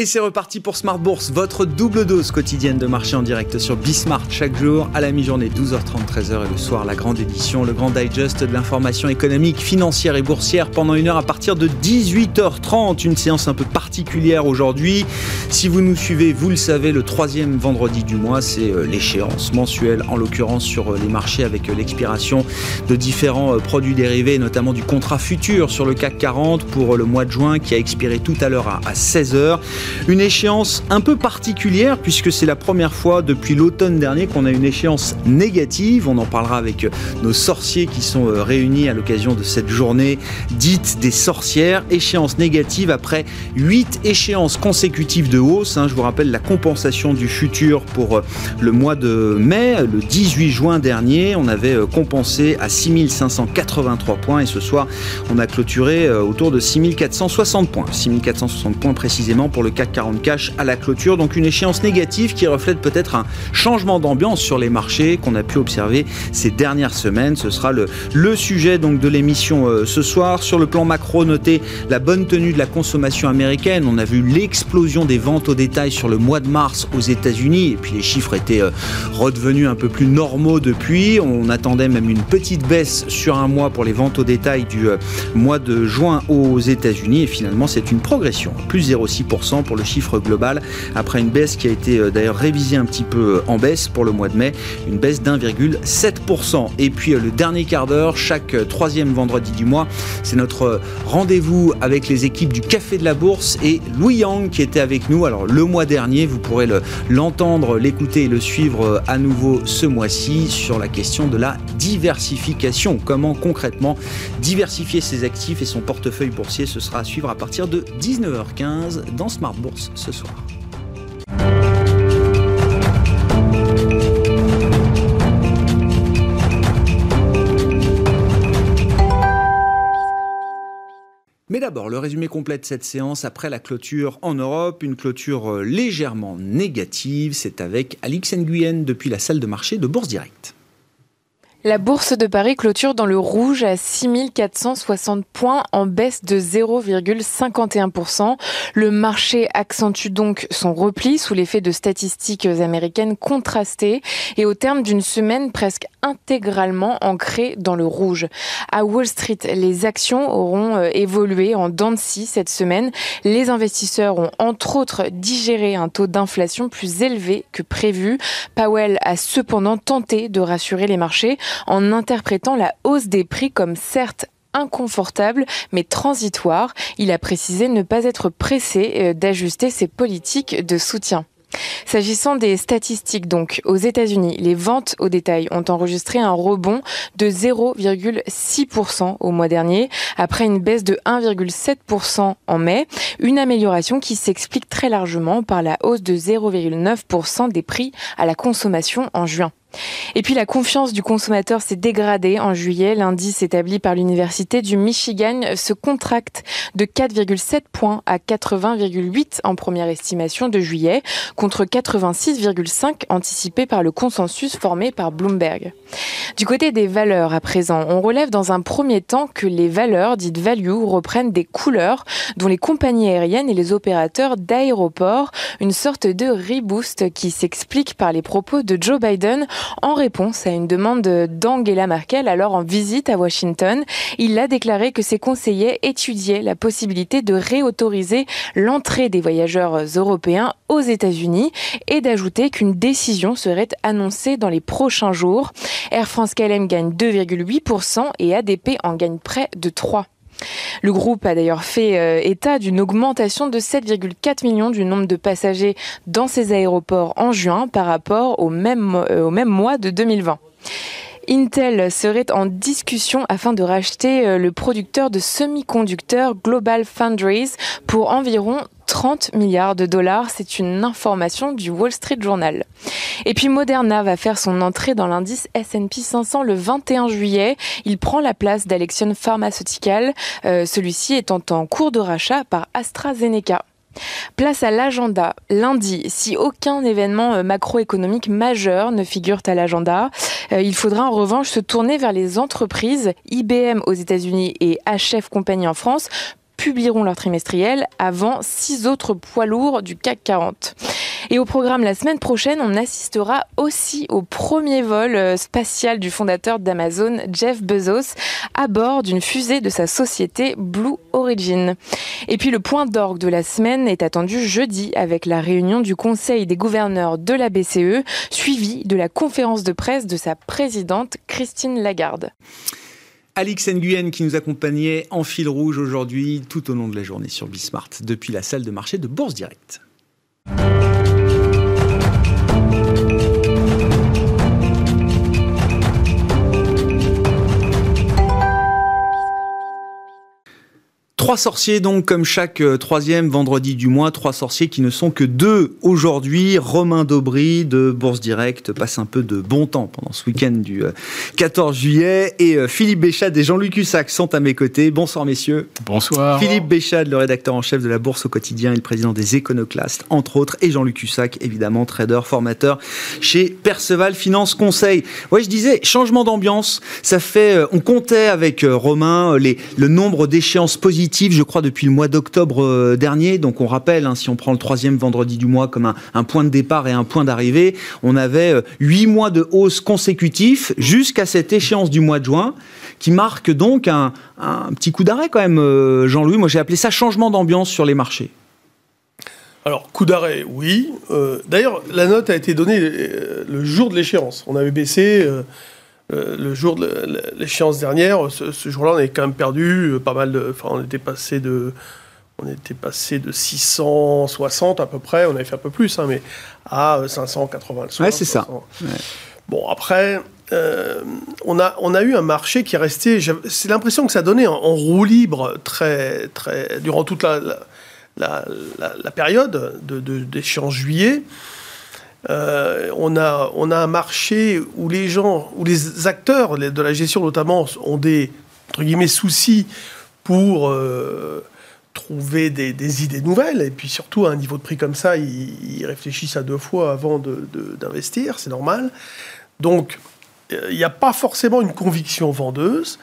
Et c'est reparti pour Smart Bourse, votre double dose quotidienne de marché en direct sur Bismart chaque jour à la mi-journée 12h30 13h et le soir la grande édition, le grand digest de l'information économique, financière et boursière pendant une heure à partir de 18h30. Une séance un peu particulière aujourd'hui. Si vous nous suivez, vous le savez, le troisième vendredi du mois, c'est euh, l'échéance mensuelle en l'occurrence sur euh, les marchés avec euh, l'expiration de différents produits dérivés, notamment du contrat futur sur le CAC 40 pour le mois de juin qui a expiré tout à l'heure à 16h. Une échéance un peu particulière puisque c'est la première fois depuis l'automne dernier qu'on a une échéance négative. On en parlera avec nos sorciers qui sont euh, réunis à l'occasion de cette journée dite des sorcières. Échéance négative après 8 échéances consécutives de hausse. Hein. Je vous rappelle la compensation du futur pour euh, le mois de mai. Le 18 juin dernier, on avait euh, compensé à 6583 points et ce soir, on a clôturé autour de 6460 points. 6460 points précisément pour le CAC 40 cash à la clôture. Donc une échéance négative qui reflète peut-être un changement d'ambiance sur les marchés qu'on a pu observer ces dernières semaines. Ce sera le, le sujet donc de l'émission euh, ce soir. Sur le plan macro, notez la bonne tenue de la consommation américaine. On a vu l'explosion des ventes au détail sur le mois de mars aux États-Unis et puis les chiffres étaient euh, redevenus un peu plus normaux depuis. On attendait même une petite baisse sur un mois pour les ventes au détail du euh, mois de juin aux États-Unis et finalement c'est une progression, plus 0,6% pour le chiffre global, après une baisse qui a été euh, d'ailleurs révisée un petit peu euh, en baisse pour le mois de mai, une baisse d'1,7%. Et puis euh, le dernier quart d'heure, chaque troisième vendredi du mois, c'est notre rendez-vous avec les équipes du Café de la Bourse et Louis Yang qui était avec nous. Alors le mois dernier, vous pourrez l'entendre, l'écouter et le suivre à nouveau ce mois-ci sur la question de la diversification. Comment concrètement diversifier ses actifs et son portefeuille boursier, ce sera à suivre à partir de 19h15 dans Smart Bourse ce soir. Mais d'abord, le résumé complet de cette séance après la clôture en Europe, une clôture euh, légèrement négative, c'est avec Alix Nguyen depuis la salle de marché de Bourse Directe. La bourse de Paris clôture dans le rouge à 6460 points en baisse de 0,51%. Le marché accentue donc son repli sous l'effet de statistiques américaines contrastées et au terme d'une semaine presque intégralement ancrée dans le rouge. À Wall Street, les actions auront euh, évolué en dents cette semaine. Les investisseurs ont entre autres digéré un taux d'inflation plus élevé que prévu. Powell a cependant tenté de rassurer les marchés en interprétant la hausse des prix comme certes inconfortable mais transitoire. Il a précisé ne pas être pressé euh, d'ajuster ses politiques de soutien. S'agissant des statistiques, donc, aux États-Unis, les ventes au détail ont enregistré un rebond de 0,6% au mois dernier, après une baisse de 1,7% en mai, une amélioration qui s'explique très largement par la hausse de 0,9% des prix à la consommation en juin. Et puis la confiance du consommateur s'est dégradée en juillet. L'indice établi par l'Université du Michigan se contracte de 4,7 points à 80,8 en première estimation de juillet, contre 86,5 anticipé par le consensus formé par Bloomberg. Du côté des valeurs à présent, on relève dans un premier temps que les valeurs dites value reprennent des couleurs dont les compagnies aériennes et les opérateurs d'aéroports, une sorte de reboost qui s'explique par les propos de Joe Biden en réponse à une demande d'Angela Merkel, alors en visite à Washington. Il a déclaré que ses conseillers étudiaient la possibilité de réautoriser l'entrée des voyageurs européens aux États-Unis et d'ajouter qu'une décision serait annoncée dans les prochains jours. Air France KLM gagne 2,8% et ADP en gagne près de 3%. Le groupe a d'ailleurs fait euh, état d'une augmentation de 7,4 millions du nombre de passagers dans ses aéroports en juin par rapport au même, euh, au même mois de 2020. Intel serait en discussion afin de racheter euh, le producteur de semi-conducteurs Global Foundries pour environ 30 milliards de dollars. C'est une information du Wall Street Journal. Et puis Moderna va faire son entrée dans l'indice S&P 500 le 21 juillet. Il prend la place d'Alexion Pharmaceutical, euh, celui-ci étant en cours de rachat par AstraZeneca. Place à l'agenda. Lundi, si aucun événement euh, macroéconomique majeur ne figure à l'agenda, euh, il faudra en revanche se tourner vers les entreprises IBM aux États-Unis et HF Compagnie en France publieront leur trimestriel avant six autres poids lourds du CAC 40. Et au programme la semaine prochaine, on assistera aussi au premier vol euh, spatial du fondateur d'Amazon, Jeff Bezos, à bord d'une fusée de sa société Blue Origin. Et puis le point d'orgue de la semaine est attendu jeudi avec la réunion du Conseil des gouverneurs de la BCE, suivie de la conférence de presse de sa présidente Christine Lagarde. Alix Nguyen qui nous accompagnait en fil rouge aujourd'hui tout au long de la journée sur Bismart depuis la salle de marché de Bourse Directe. Trois sorciers donc comme chaque euh, troisième vendredi du mois, trois sorciers qui ne sont que deux aujourd'hui. Romain Daubry de Bourse Direct passe un peu de bon temps pendant ce week-end du 14 euh, juillet et euh, Philippe Béchade et Jean-Luc Hussac sont à mes côtés. Bonsoir messieurs. Bonsoir. Philippe Béchade, le rédacteur en chef de la Bourse au quotidien et le président des Éconoclastes entre autres et Jean-Luc Hussac évidemment trader, formateur chez Perceval Finance Conseil. Ouais, je disais changement d'ambiance, ça fait on comptait avec Romain les le nombre d'échéances positives je crois, depuis le mois d'octobre euh, dernier. Donc on rappelle, hein, si on prend le troisième vendredi du mois comme un, point de départ et un point d'arrivée, on avait euh, huit mois de hausse consécutifs jusqu'à cette échéance du mois de juin qui marque donc un, petit coup d'arrêt quand même, euh, Jean-Louis. Moi j'ai appelé ça changement d'ambiance sur les marchés. Alors, coup d'arrêt, oui. D'ailleurs, la note a été donnée le jour de l'échéance. On avait baissé le jour de l'échéance dernière, ce, jour-là, on avait quand même perdu euh, pas mal de. Enfin, on était passé de. On était passé de 660 à peu près, on avait fait un peu plus, hein, mais à 580 le Ouais, c'est ça. Bon, après, euh, on, a, on a eu un marché qui est resté. C'est l'impression que ça donnait en, en, roue libre très, très, durant toute la, la, la, période d'échéance de, juillet. Euh, on, a, on a un marché où les gens, où les acteurs de la gestion notamment ont des entre guillemets, soucis pour euh, trouver des, idées nouvelles. Et puis surtout, à un niveau de prix comme ça, ils, réfléchissent à deux fois avant d'investir, c'est normal. Donc, euh, il n'y a pas forcément une conviction vendeuse,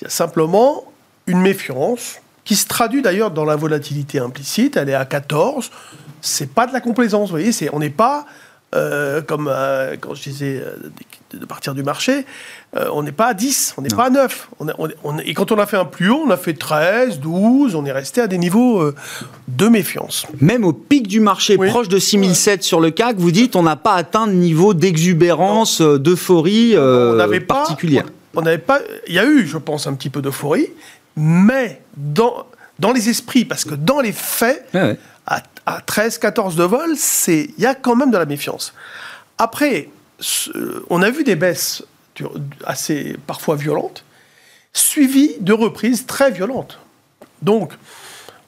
il y a simplement une méfiance qui se traduit d'ailleurs dans la volatilité implicite. Elle est à 14. C'est pas de la complaisance, vous voyez. on n'est pas euh, comme euh, quand je disais euh, de partir du marché, on n'est pas à 10, on n'est pas à 9. et quand on a fait un plus haut, on a fait 13, 12, on est resté à des niveaux de méfiance. Même au pic du marché, proche de 6007 sur le CAC, vous dites on n'a pas atteint le niveau d'exubérance, d'euphorie particulière. on n'avait pas. Il y a eu, je pense, un petit peu d'euphorie, mais dans, dans les esprits, parce que dans les faits, à, 13, 14 de vol, il y a quand même de la méfiance. Après, on a vu des baisses assez parfois violentes, suivies de reprises très violentes. Donc,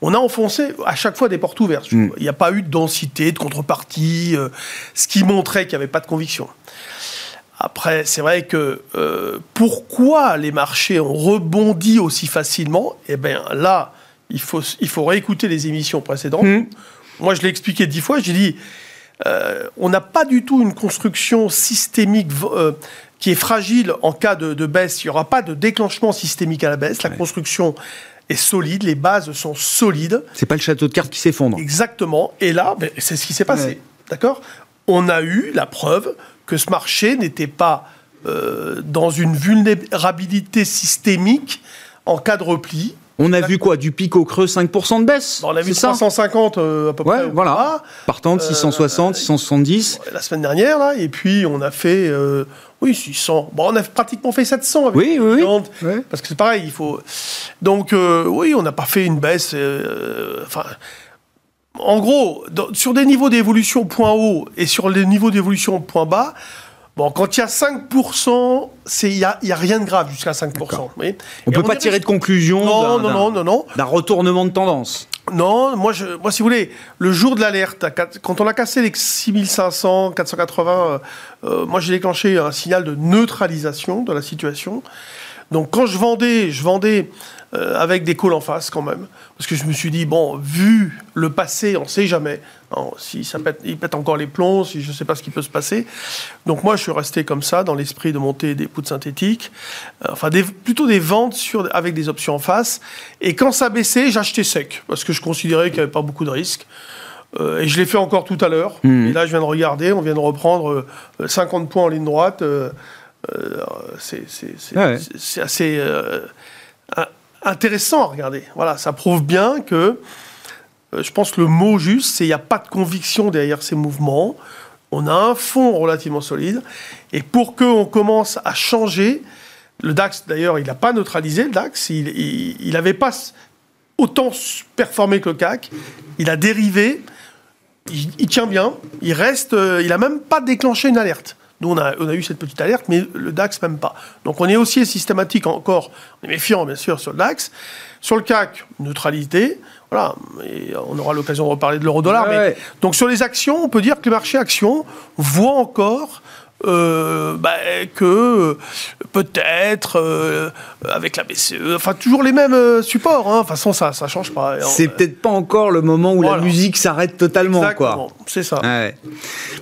on a enfoncé à chaque fois des portes ouvertes. Hmm. Il n'y a pas eu de densité, de contrepartie, euh, ce qui montrait qu'il n'y avait pas de conviction. Après, c'est vrai que euh, pourquoi les marchés ont rebondi aussi facilement? Eh bien là, il faut, il faut réécouter les émissions précédentes. Hmm. Moi, je l'ai expliqué dix fois. J'ai dit, euh, on n'a pas du tout une construction systémique euh, qui est fragile en cas de, baisse. Il n'y aura pas de déclenchement systémique à la baisse. La construction est solide, les bases sont solides. C'est pas le château de cartes qui s'effondre. Exactement. Et là, ben, c'est ce qui s'est passé. D'accord? On a eu la preuve que ce marché n'était pas euh, dans une vulnérabilité systémique en cas de repli. On a vu quoi Du pic au creux, 5% de baisse On a vu 350 euh, à peu près. Voilà. Partant de 660, 670. La semaine dernière, là, et puis on a fait. Euh, oui, 600. Bon, on a pratiquement fait 700 avec oui, oui, oui. Parce que c'est pareil, il faut. Donc, oui, on n'a pas fait une baisse. enfin. En gros, sur des niveaux d'évolution point haut et sur les niveaux d'évolution point bas, Bon, quand il y a 5%, il n'y a, y a, rien de grave jusqu'à 5%. On ne peut pas tirer de conclusion non, non, non, non, non. d'un retournement de tendance. Non, moi, je, moi, si vous voulez, le jour de l'alerte, quand on a cassé les 6500, 480, euh, moi, j'ai déclenché un signal de neutralisation de la situation. Donc quand je vendais, je vendais euh, avec des calls en face quand même. Parce que je me suis dit, bon, vu le passé, on ne sait jamais. si ça pète, il pète encore les plombs, si je ne sais pas ce qui peut se passer. Donc moi, je suis resté comme ça, dans l'esprit de monter des poudres synthétiques. Euh, enfin, plutôt des ventes sur, avec des options en face. Et quand ça baissait, j'achetais sec. Parce que je considérais qu'il n'y avait pas beaucoup de risques. Euh, et je l'ai fait encore tout à l'heure. Mmh. Et là, je viens de regarder, on vient de reprendre 50 points en ligne droite. C'est assez intéressant à regarder. Voilà, ça prouve bien que, euh, je pense que le mot juste, c'est qu'il n'y a pas de conviction derrière ces mouvements. On a un fond relativement solide. Et pour qu'on commence à changer, le DAX, d'ailleurs, il n'a pas neutralisé le DAX. Il n'avait pas autant performé que le CAC. Il a dérivé. Il, tient bien. Il reste. Euh, il n'a même pas déclenché une alerte. Nous, on a, on a, eu cette petite alerte, mais le DAX même pas. Donc on est aussi systématique encore, on est méfiant bien sûr sur le DAX. Sur le CAC, neutralité. Voilà, et on aura l'occasion de reparler de l'euro-dollar. Donc sur les actions, on peut dire que les marchés actions voient encore euh, bah, que peut-être euh, avec la BCE, enfin toujours les mêmes euh, supports. Hein. De toute façon, ça ça change pas. C'est peut-être pas encore le moment où la musique s'arrête totalement, Exactement, C'est ça.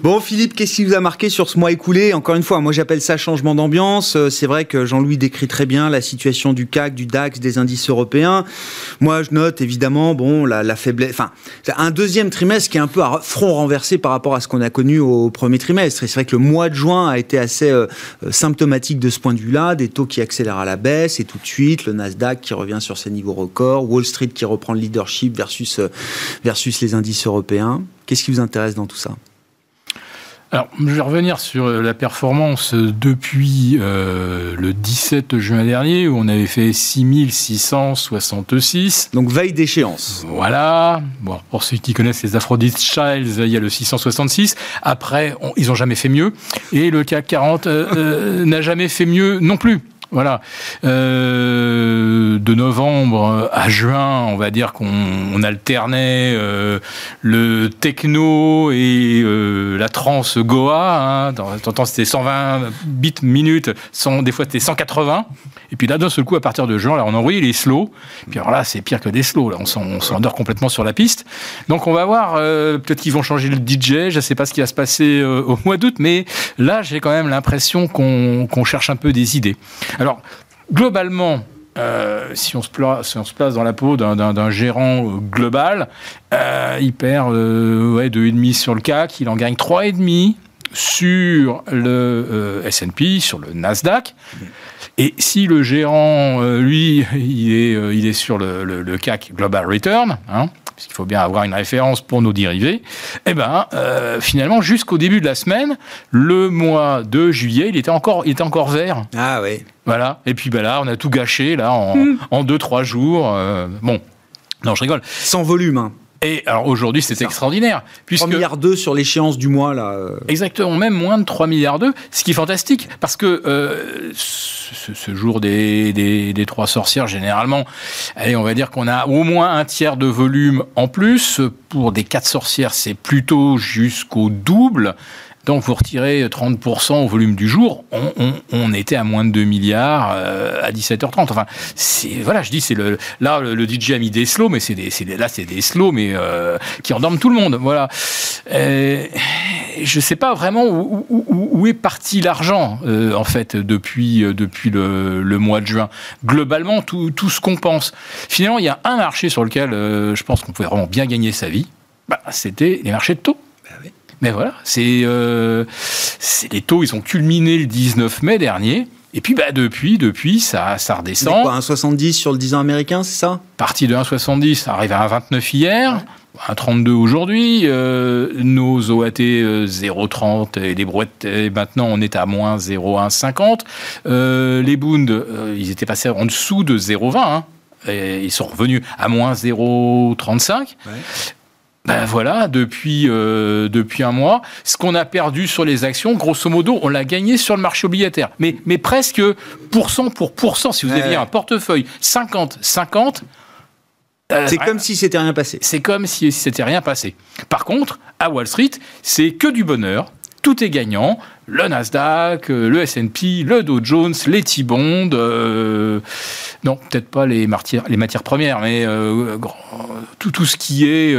Bon, Philippe, qu'est-ce qui vous a marqué sur ce mois écoulé? Encore une fois, moi j'appelle ça changement d'ambiance. C'est vrai que Jean-Louis décrit très bien la situation du CAC, du DAX, des indices européens. Moi, je note évidemment, bon, la, la faiblesse, enfin, un deuxième trimestre qui est un peu à front renversé par rapport à ce qu'on a connu au premier trimestre. Et c'est vrai que le mois de juin a été assez euh, symptomatique de ce point de vue-là, des taux qui accélèrent à la baisse et tout de suite le Nasdaq qui revient sur ses niveaux records, Wall Street qui reprend le leadership versus, euh, versus les indices européens. Qu'est-ce qui vous intéresse dans tout ça? Alors, je vais revenir sur euh, la performance depuis euh, le 17 juin dernier, où on avait fait 6666. Donc, veille d'échéance. Voilà. Bon, pour ceux qui connaissent les Aphrodite Childs, il y a le 666. Après, ils n'ont jamais fait mieux. Et le CAC 40 n'a jamais fait mieux non plus. Voilà. Euh, de novembre à juin, on va dire qu'on alternait euh, le techno et euh, la trance Goa. Hein. T'entends, c'était 120 bits minutes, des fois c'était 180. Et puis là, d'un seul coup, à partir de juin, là, on a envoyé les slows. Puis alors là, c'est pire que des slows. Là, on s'endort complètement sur la piste. Donc on va voir. peut-être qu'ils vont changer le DJ. Je ne sais pas ce qui va se passer au mois d'août, mais là, j'ai quand même l'impression qu'on cherche un peu des idées. Globalement, euh, si, on se place, dans la peau d'un gérant euh, global, euh, il perd ouais, 2,5 sur le CAC, il en gagne 3,5 sur le S&P, sur le Nasdaq. Et si le gérant, lui, il est, il est sur le, CAC Global Return, hein, parce qu'il faut bien avoir une référence pour nos dérivés, eh ben, euh, finalement, jusqu'au début de la semaine, le mois de juillet, il était encore, il était encore vert. Ah oui. Voilà. Et puis ben là, on a tout gâché là en, hmm. en deux trois jours. Euh, bon, non, je rigole. Sans volume. Hein. Et alors aujourd'hui, c'est extraordinaire. Puisque 3 milliards 2 sur l'échéance du mois, là. Euh. Exactement, même moins de 3 milliards 2, ce qui est fantastique, parce que euh, ce, jour des, des, trois sorcières, généralement, allez, on va dire qu'on a au moins un tiers de volume en plus. Pour des quatre sorcières, c'est plutôt jusqu'au double. Donc vous retirez 30% au volume du jour, on, était à moins de 2 milliards euh, à 17h30. Enfin, voilà, je dis c'est le là le, DJ a mis des slows, mais c'est des, là c'est des slows mais euh, qui endorment tout le monde. Voilà. Euh, je sais pas vraiment où, est parti l'argent en fait depuis depuis le, mois de juin. Globalement, tout, tout ce qu'on pense. Finalement, il y a un marché sur lequel je pense qu'on pouvait vraiment bien gagner sa vie. Bah, c'était les marchés de taux. Mais voilà, euh, c'est les taux, ils ont culminé le 19 mai dernier. Et puis bah, depuis, depuis, ça, ça redescend. Quoi, 1,70 sur le 10 ans américain, c'est ça? Parti de 1,70, arrive à 1,29 hier. 1,32 aujourd'hui, euh, nos OAT 0,30 euh, et les brouettes, maintenant on est à moins 0,150. les Bundes, ils étaient passés en dessous de 0,20. Hein, et ils sont revenus à moins 0,35. Ouais ben voilà, depuis, euh, depuis un mois, ce qu'on a perdu sur les actions, grosso modo, on l'a gagné sur le marché obligataire. Mais, mais presque pourcent pour pourcent. Si vous aviez un portefeuille 50-50, euh, c'est comme si c'était rien passé. C'est comme si c'était rien passé. Par contre, à Wall Street, c'est que du bonheur. Tout est gagnant. Le Nasdaq, le S&P, le Dow Jones, les T-bonds, non, peut-être pas les matières, les matières premières, mais tout, tout ce qui est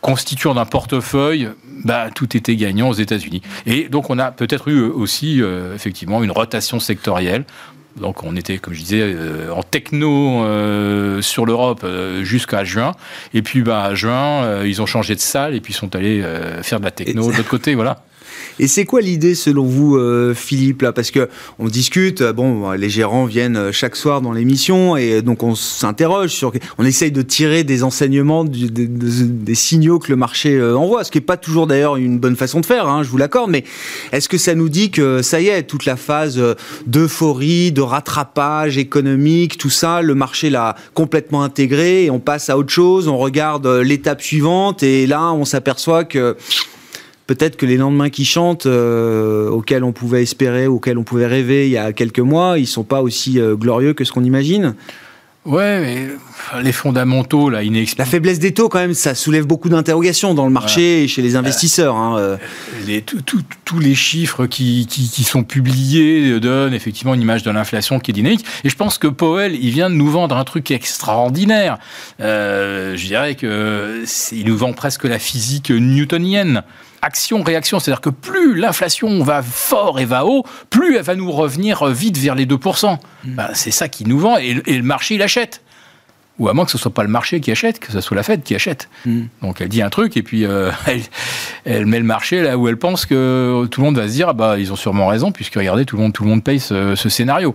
constituant d'un portefeuille, bah, tout était gagnant aux États-Unis. Et donc on a peut-être eu aussi effectivement une rotation sectorielle donc on était, comme je disais, euh, en techno euh, sur l'Europe euh, jusqu'à juin. Et puis bah, à juin, ils ont changé de salle et puis sont allés faire de la techno de l'autre côté. Voilà. Et c'est quoi l'idée selon vous, euh, Philippe là? Parce que on discute, euh, bon, les gérants viennent euh, chaque soir dans l'émission et donc on s'interroge sur, on essaye de tirer des enseignements, des, signaux que le marché envoie, ce qui est pas toujours d'ailleurs une bonne façon de faire, hein, je vous l'accorde. Mais est-ce que ça nous dit que ça y est, toute la phase d'euphorie, de rattrapage économique, tout ça, le marché l'a complètement intégré et on passe à autre chose, on regarde l'étape suivante et là on s'aperçoit que peut-être que les lendemains qui chantent, euh, auxquels on pouvait espérer, auxquels on pouvait rêver il y a quelques mois, ils sont pas aussi euh, glorieux que ce qu'on imagine. Ouais, mais les fondamentaux, là, inexpliqués. La faiblesse des taux, quand même, ça soulève beaucoup d'interrogations dans le marché et chez les investisseurs. Hein, euh. les, tous les chiffres qui, qui, sont publiés donnent effectivement une image de l'inflation qui est dynamique. Et je pense que Powell, il vient de nous vendre un truc extraordinaire. Euh, je dirais que il nous vend presque la physique newtonienne action-réaction. C'est-à-dire que plus l'inflation va fort et va haut, plus elle va nous revenir vite vers les 2%. Mm. Ben, c'est ça qui nous vend et, le marché, il achète. Ou à moins que ce soit pas le marché qui achète, que ce soit la Fed qui achète. Mm. Donc elle dit un truc et puis euh, elle, met le marché là où elle pense que tout le monde va se dire ah bah ils ont sûrement raison puisque regardez tout le monde tout le monde paye ce, ce scénario.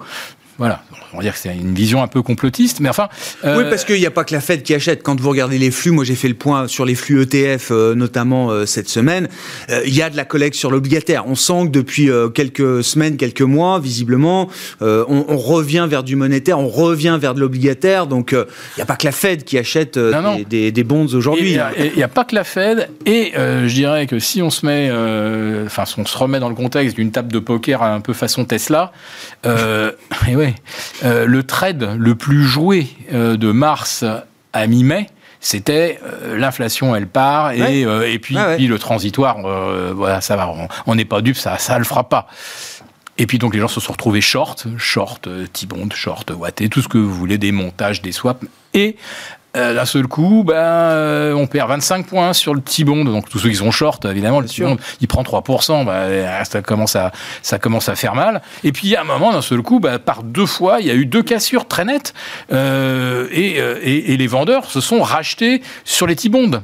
Voilà on va dire que c'est une vision un peu complotiste, mais enfin. Euh, oui, parce qu'il n'y a pas que la Fed qui achète. Quand vous regardez les flux, moi j'ai fait le point sur les flux ETF, euh, notamment euh, cette semaine, il y a de la collecte sur l'obligataire. On sent que depuis quelques semaines, quelques mois, visiblement, on, revient vers du monétaire, on revient vers de l'obligataire. Donc il n'y a pas que la Fed qui achète Des, des, bonds aujourd'hui. Il n'y a, pas que la Fed, et je dirais que si on se met, enfin, si on se remet dans le contexte d'une table de poker un peu façon Tesla, et ouais. Euh, le trade le plus joué euh, de mars à mi-mai, c'était euh, l'inflation, elle part, et, et puis, puis, le transitoire, voilà, ça va, on n'est pas dupe, ça ne le fera pas. Et puis donc les gens se sont retrouvés short, short, T-bond, short, Watté, tout ce que vous voulez, des montages, des swaps. Et euh, d'un seul coup, ben, euh, on perd 25 points sur le T-bond. Donc tous ceux qui sont short, évidemment, le T-bond, il prend 3%. Ben, ça, commence à, ça commence à faire mal. Et puis, à un moment, d'un seul coup, ben, par deux fois, il y a eu deux cassures très nettes. Euh, et, et, et, les vendeurs se sont rachetés sur les T-bonds,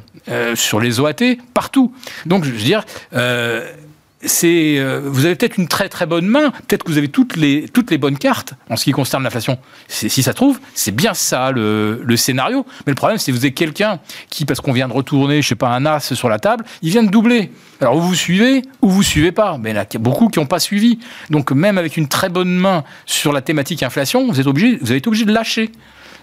sur les OAT, partout. Donc, je veux dire euh, vous avez peut-être une très très bonne main, peut-être que vous avez toutes les, toutes les bonnes cartes en ce qui concerne l'inflation. Si ça trouve, c'est bien ça le, scénario. Mais le problème, c'est que vous avez quelqu'un qui, parce qu'on vient de retourner, je sais pas, un as sur la table, il vient de doubler. Alors, ou vous suivez, ou vous suivez pas. Mais il y a beaucoup qui n'ont pas suivi. Donc, même avec une très bonne main sur la thématique inflation, vous êtes obligé, vous avez été obligé de lâcher.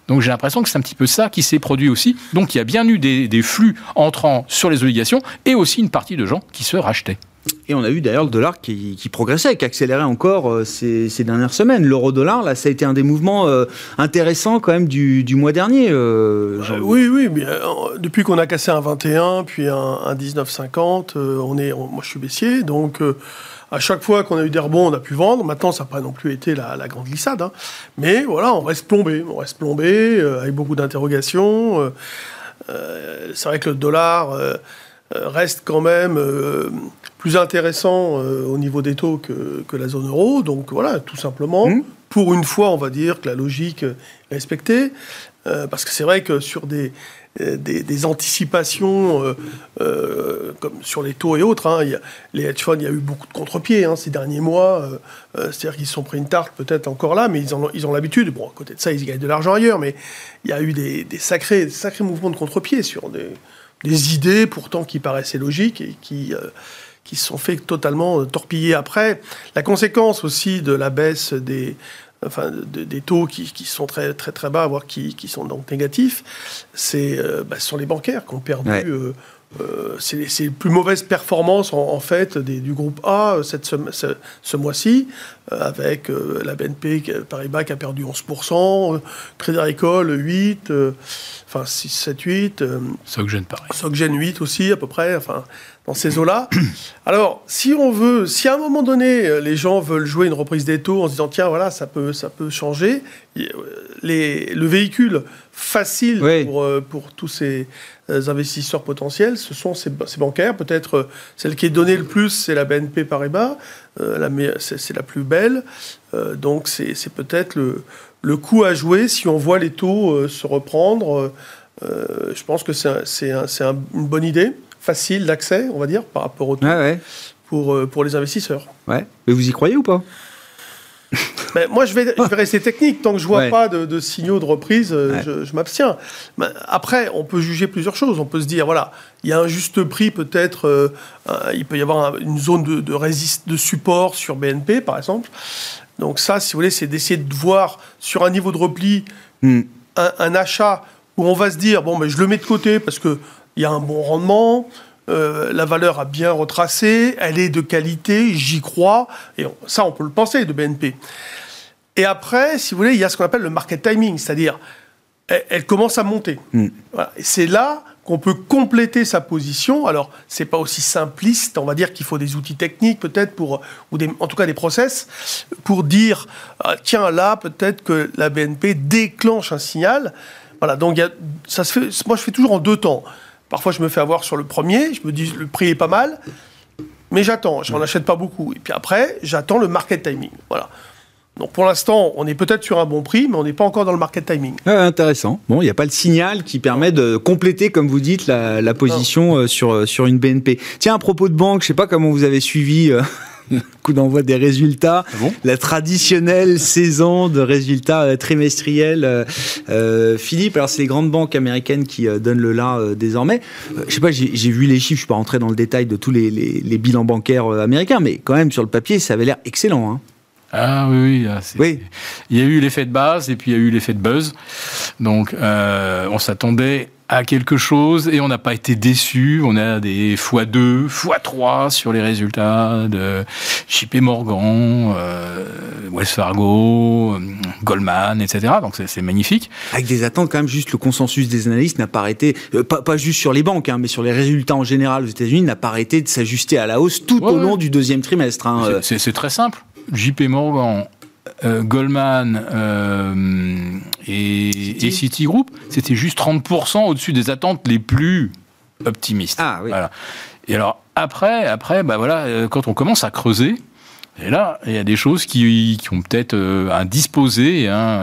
Donc j'ai l'impression que c'est un petit peu ça qui s'est produit aussi. Donc il y a bien eu des, des flux entrant sur les obligations et aussi une partie de gens qui se rachetaient. Et on a eu d'ailleurs le dollar qui, progressait, qui accélérait encore euh, ces, dernières semaines. L'euro-dollar, là, ça a été un des mouvements euh, intéressants quand même du, mois dernier. Euh, oui, oui. Mais, depuis qu'on a cassé un 21, puis un, un 19,50, on est, moi je suis baissier, donc à chaque fois qu'on a eu des rebonds, on a pu vendre. Maintenant, ça n'a pas non plus été la, grande glissade. Hein. Mais voilà, on reste plombé. On reste plombé avec beaucoup d'interrogations. c'est vrai que le dollar reste quand même plus intéressant euh, au niveau des taux que, que, la zone euro. Donc voilà, tout simplement, mmh. pour une fois, on va dire que la logique est respectée. Euh, parce que c'est vrai que sur des, euh, des, anticipations comme sur les taux et autres, hein, y a, les hedge funds, il y a eu beaucoup de contre-pieds hein, ces derniers mois. C'est-à-dire qu'ils se sont pris une tarte peut-être encore là, mais ils, ont, ils ont l'habitude. Bon, à côté de ça, ils gagnent de l'argent ailleurs, mais il y a eu des, sacrés, sacrés mouvements de contre-pied sur des, des, idées pourtant qui paraissaient logiques et qui qui se sont fait totalement euh, torpiller après. La conséquence aussi de la baisse des, enfin, des taux qui, qui, sont très, très, très bas, voire qui, qui sont donc négatifs, c'est, euh, bah, ce sont les bancaires qui ont perdu. Euh, euh, c'est les plus mauvaises performances en, fait des, du groupe A cette, ce, ce, mois-ci, avec la BNP Paribas qui a perdu 11%, Crédit Agricole 8%, enfin 6, 7, 8. Soggen pareil. Soggen 8 aussi à peu près, enfin dans ces eaux-là. Alors, si on veut, si à un moment donné, euh, les gens veulent jouer une reprise des taux en se disant, tiens, voilà, ça peut, ça peut changer, les, le véhicule facile pour, euh, pour, tous ces euh, investisseurs potentiels, ce sont ces, bancaires. Peut-être celle qui est donnée le plus, c'est la BNP Paribas, c'est la plus belle. donc, c'est peut-être le, le coup à jouer si on voit les taux se reprendre. je pense que c'est une bonne idée facile d'accès, on va dire, par rapport au Pour, euh, pour les investisseurs. Ouais. Mais vous y croyez ou pas? Moi, je vais, je vais, rester technique. Tant que je vois pas de, signaux de reprise, euh, je, m'abstiens. Après, on peut juger plusieurs choses. On peut se dire, voilà, il y a un juste prix, peut-être, euh, il peut y avoir une zone de, de, de support sur BNP, par exemple. Donc ça, si vous voulez, c'est d'essayer de voir sur un niveau de repli hmm. un, un, achat où on va se dire, bon, mais je le mets de côté parce que il y a un bon rendement, euh, la valeur a bien retracé, elle est de qualité, j'y crois, et ça on peut le penser de BNP. Et après, si vous voulez, il y a ce qu'on appelle le market timing, c'est-à-dire elle, commence à monter. Mm. C'est là qu'on peut compléter sa position. Alors, c'est pas aussi simpliste. On va dire qu'il faut des outils techniques, peut-être, pour, ou des, en tout cas des process, pour dire, ah, tiens, là, peut-être que la BNP déclenche un signal. Voilà. Donc, ça se fait, moi, je fais toujours en deux temps. Parfois, je me fais avoir sur le premier, je me dis le prix est pas mal, mais j'attends, je n'en achète pas beaucoup. Et puis après, j'attends le market timing. Voilà. Donc pour l'instant, on est peut-être sur un bon prix, mais on n'est pas encore dans le market timing. intéressant. Bon, il n'y a pas le signal qui permet de compléter, comme vous dites, la, position euh, sur, euh, sur une BNP. Tiens, à propos de banque, je ne sais pas comment vous avez suivi euh, coup d'envoi des résultats. Ah la traditionnelle saison de résultats euh, trimestriels. Euh, euh, Philippe, alors c'est les grandes banques américaines qui donnent le là désormais. je sais pas, j'ai vu les chiffres, je suis pas rentré dans le détail de tous les, bilans bancaires américains, mais quand même sur le papier, ça avait l'air excellent. Hein. Ah oui, ah, oui. Il y a eu l'effet de base et puis il y a eu l'effet de buzz. Donc on s'attendait à quelque chose et on n'a pas été déçu. On a des x2, x3 sur les résultats de JP Morgan, euh, Wells Fargo, euh, Goldman, etc. Donc c'est magnifique. Avec des attentes quand même, juste le consensus des analystes n'a pas arrêté, euh, pas, pas, juste sur les banques, hein, mais sur les résultats en général aux États-Unis, n'a pas arrêté de s'ajuster à la hausse tout au long du deuxième trimestre. Hein, c'est très simple. JP Morgan euh, Goldman euh, et, Citigroup, c'était juste 30% au-dessus des attentes les plus optimistes. Ah oui. Et alors après, après, bah voilà, euh, quand on commence à creuser, et là, il y a des choses qui, ont peut-être indisposé. Hein,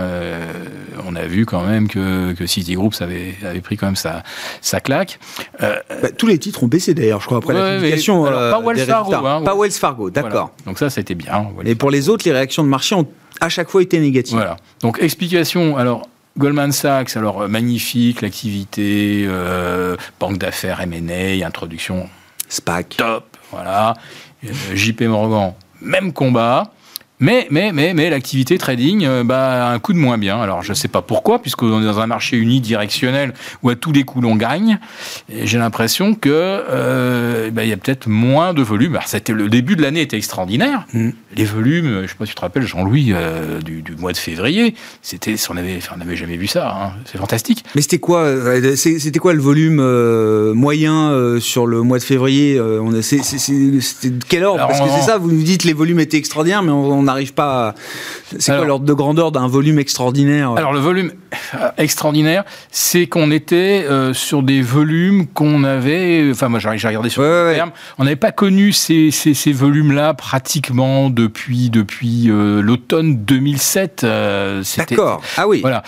on a vu quand même que, que Citigroup avait, avait pris quand même sa, sa claque. Bah, tous les titres ont baissé d'ailleurs, je crois, après la publication. pas Wells Fargo. Hein, pas Wells Fargo, d'accord. Donc ça, c'était bien. Et pour les autres, les réactions de marché ont à chaque fois été négative. Voilà. Donc explication. Alors Goldman Sachs, alors euh, magnifique, l'activité, euh, banque d'affaires, M&A, introduction, SPAC, top, voilà. Euh, JP Morgan, même combat. Mais, mais, mais, mais l'activité trading, euh, bah, un coup de moins bien. Alors, je ne sais pas pourquoi, puisqu'on est dans un marché unidirectionnel où à tous les coups l'on gagne. J'ai l'impression que euh, bah, y a peut-être moins de volume. Alors, c'était le début de l'année était extraordinaire. Mm. Les volumes, je ne sais pas si tu te rappelles, Jean-Louis, euh, du, mois de février, c'était, on avait, on n'avait jamais vu ça. Hein. C'est fantastique. Mais c'était quoi, euh, c'était quoi le volume moyen sur le mois de février on, C'était de quel ordre? Parce que c'est ça, vous nous dites les volumes étaient extraordinaires, mais on, on n'arrive pas. C'est quoi l'ordre de grandeur d'un volume extraordinaire Alors le volume extraordinaire, c'est qu'on était euh, sur des volumes qu'on avait. Enfin, moi j'ai regardé sur le terme. On n'avait pas connu ces, ces, volumes-là pratiquement depuis depuis euh, l'automne 2007. Euh, D'accord. Ah oui. Voilà.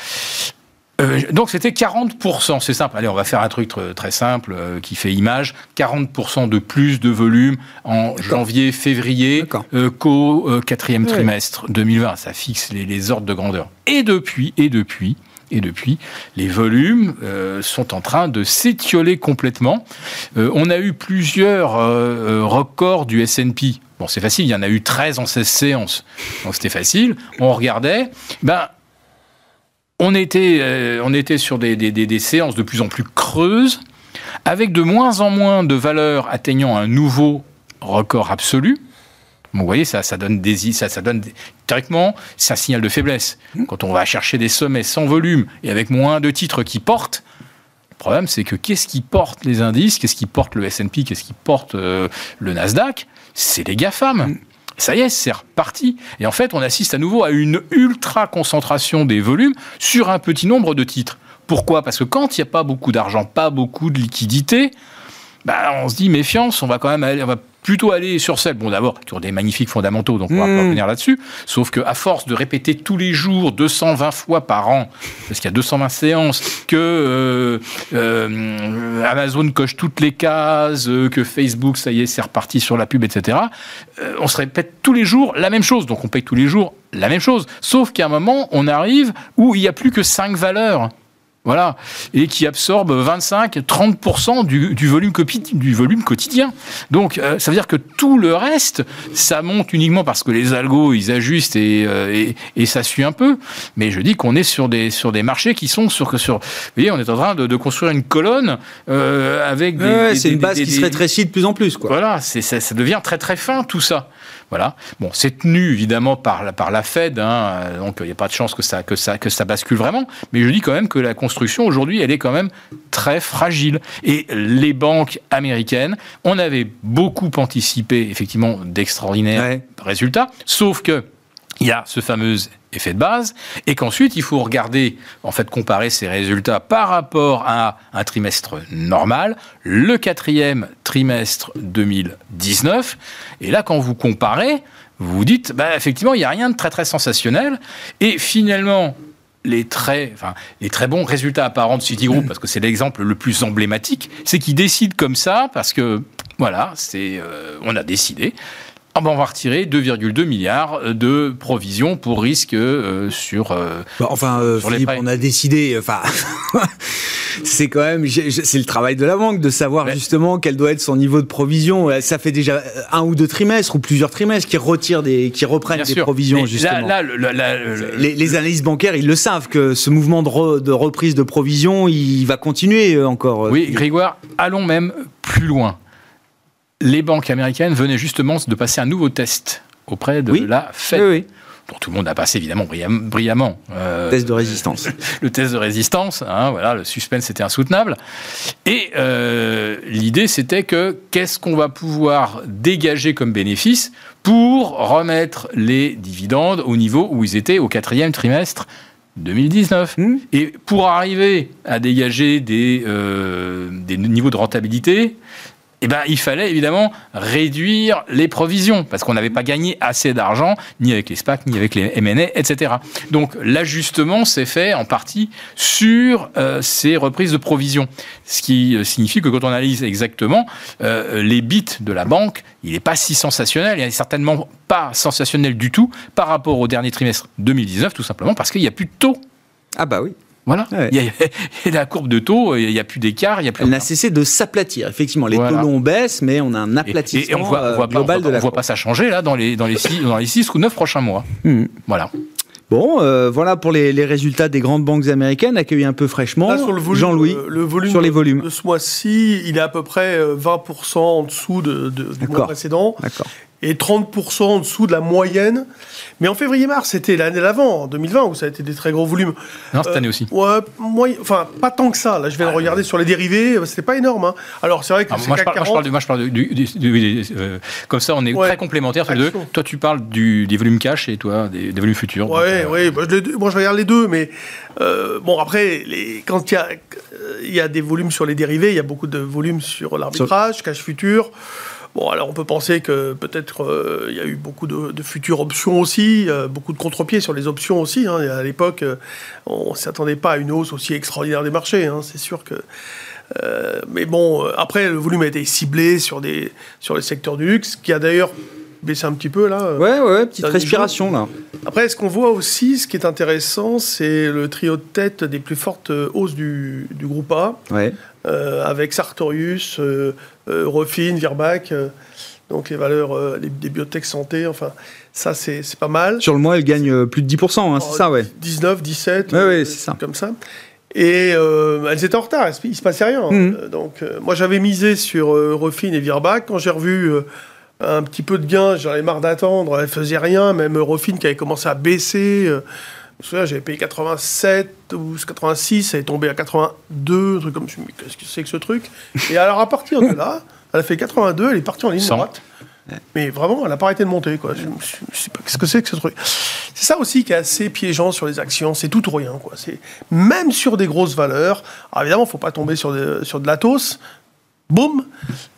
Euh, donc c'était 40%, c'est simple. Allez, on va faire un truc très simple euh, qui fait image. 40% de plus de volume en janvier, février euh, qu'au quatrième trimestre 2020. Ça fixe les, ordres de grandeur. Et depuis, et depuis, et depuis, les volumes sont en train de s'étioler complètement. on a eu plusieurs records du S&P. Bon, c'est facile, il y en a eu 13 en 16 séances. Donc c'était facile. On regardait. Ben, on était, euh, on était sur des, séances de plus en plus creuses, avec de moins en moins de valeurs atteignant un nouveau record absolu. vous voyez, ça, ça donne des, ça, ça donne directement, c'est un signal de faiblesse. Quand on va chercher des sommets sans volume et avec moins de titres qui portent, Le problème, c'est que qu'est-ce qui porte les indices, qu'est-ce qui porte le S&P, qu'est-ce qui porte euh, le Nasdaq? C'est les GAFAM. Ça y est, c'est reparti. Et en fait, on assiste à nouveau à une ultra concentration des volumes sur un petit nombre de titres. Pourquoi? Parce que quand il n'y a pas beaucoup d'argent, pas beaucoup de liquidité, bah, on se dit méfiance, on va quand même aller, plutôt aller sur celle, bon d'abord, qui ont des magnifiques fondamentaux, donc on va mmh. revenir là-dessus, sauf qu'à force de répéter tous les jours, 220 fois par an, parce qu'il y a 220 séances, que euh, euh, Amazon coche toutes les cases, euh, que Facebook, ça y est, c'est reparti sur la pub, etc., on se répète tous les jours la même chose, donc on paye tous les jours la même chose, sauf qu'à un moment, on arrive où il n'y a plus que 5 valeurs. Voilà. Et qui absorbe 25-30% du, du, volume du volume quotidien. Donc, euh, ça veut dire que tout le reste, ça monte uniquement parce que les algos, ils ajustent et, euh, et, ça suit un peu. Mais je dis qu'on est sur des, sur des marchés qui sont sur... sur vous voyez, on est en train de, de construire une colonne euh, avec des... c'est une base qui se rétrécit de plus en plus. Quoi. Voilà, ça, ça devient très très fin tout ça. Voilà. Bon, c'est tenu évidemment par la, par la Fed, hein, donc il n'y a pas de chance que ça, que, ça, que ça bascule vraiment. Mais je dis quand même que la construction aujourd'hui, elle est quand même très fragile. Et les banques américaines, on avait beaucoup anticipé effectivement d'extraordinaires résultats, sauf que il y a ce fameux effet de base, et qu'ensuite il faut regarder, en fait, comparer ces résultats par rapport à un trimestre normal, le quatrième trimestre 2019. Et là, quand vous comparez, vous vous dites, bah, effectivement, il n'y a rien de très très sensationnel. Et finalement, les très, les très bons résultats apparents de Citigroup, parce que c'est l'exemple le plus emblématique, c'est qu'ils décident comme ça parce que voilà, c'est, euh, on a décidé. Ah ben on va retirer 2,2 milliards de provisions pour risque euh, sur. Euh, bah, enfin, euh, Philippe, on a décidé. Enfin, c'est quand même, c'est le travail de la banque de savoir justement quel doit être son niveau de provision. Ça fait déjà un ou deux trimestres ou plusieurs trimestres qui retirent des, qui reprennent des provisions justement. les, les, analystes bancaires, ils le savent que ce mouvement de, de reprise de provisions, il va continuer encore. Oui, Grégoire, allons même plus loin les banques américaines venaient justement de passer un nouveau test auprès de la Fed. Oui, dont tout le monde a passé évidemment brillamment. Euh, test de résistance. Le test de résistance, hein, voilà, le suspense était insoutenable. Et euh, l'idée c'était que qu'est-ce qu'on va pouvoir dégager comme bénéfice pour remettre les dividendes au niveau où ils étaient au quatrième trimestre 2019. Hmm. Et pour arriver à dégager des, euh, des niveaux de rentabilité eh ben, il fallait évidemment réduire les provisions, parce qu'on n'avait pas gagné assez d'argent, ni avec les SPAC, ni avec les MNA, etc. Donc l'ajustement s'est fait en partie sur euh, ces reprises de provisions. Ce qui euh, signifie que quand on analyse exactement euh, les bits de la banque, il n'est pas si sensationnel, il n'est certainement pas sensationnel du tout par rapport au dernier trimestre 2019, tout simplement parce qu'il n'y a plus de taux. Ah bah oui. Voilà. Il, y a, la courbe de taux, il n'y a plus d'écart, il y a plus. Elle n'a cessé de s'aplatir. Effectivement, les taux longs baissent, mais on a un aplatissement et, on voit, euh, global de la. On voit pas ça changer là dans les dans les six, dans les six ou neuf prochains mois. Hmm. Voilà. Bon, euh, voilà pour les, les, résultats des grandes banques américaines accueillis un peu fraîchement. Jean-Louis, le volume sur les volumes. De ce mois-ci, il est à peu près 20% euh, en dessous de, de, du mois précédent. D'accord et 30% en dessous de la moyenne. Mais en février-mars, c'était l'année d'avant, en 2020, où ça a été des très gros volumes. Non, cette année aussi. Euh, ouais, enfin, pas tant que ça. Là, je vais le ah, regarder sur les dérivés, c'était pas énorme. Hein. Alors, c'est vrai que. Ah, moi, je parle, moi, je parle, du. Euh, comme ça, on est très complémentaires tous les deux. Toi, tu parles du, des volumes cash et toi, des, volumes futurs. Oui, euh, ouais, bah, moi, je regarde les deux, mais bon, après, les, quand il y, a, il y a des volumes sur les dérivés, il y a beaucoup de volumes sur l'arbitrage, cash futur. Bon, alors on peut penser que peut-être euh, il y a eu beaucoup de, futures options aussi, euh, beaucoup de contre-pieds sur les options aussi. Hein. À l'époque, euh, on ne s'attendait pas à une hausse aussi extraordinaire des marchés. Hein. C'est sûr que. mais bon, après, le volume a été ciblé sur, des, sur les secteurs du luxe, qui a d'ailleurs baissé un petit peu là. Ouais, ouais, petite respiration là. Après, ce qu'on voit aussi, ce qui est intéressant, c'est le trio de tête des plus fortes hausses du, du groupe A. Ouais. Euh, avec Sartorius, euh, euh, Refine, Virbac, donc les valeurs des biotech santé, enfin, ça c'est pas mal. Sur le mois, elle gagne plus de 10%, hein, c'est ça, ouais. 19, 17, ouais, c'est ça. comme ça. Et elles étaient en retard, il se passait rien. Mhm. Donc, moi, j'avais misé sur Refine et Virbac. Quand j'ai revu un petit peu de gain, j'en avais marre d'attendre. Elle faisait rien. Même Refine qui avait commencé à baisser. Je me souviens, j'avais payé 87 ou 86, ça est tombé à 82, un truc comme ça. Mais Qu'est-ce que c'est que ce truc? Et alors, à partir de là, elle a fait 82, elle est partie en ligne 100. droite. Mais vraiment, elle n'a pas arrêté de monter. Quoi. Je ne sais pas qu'est-ce que c'est que ce truc? C'est ça aussi qui est assez piégeant sur les actions. C'est tout ou rien. Quoi. Même sur des grosses valeurs. Alors évidemment, il ne faut pas tomber sur, des- sur de l'Atos. Boum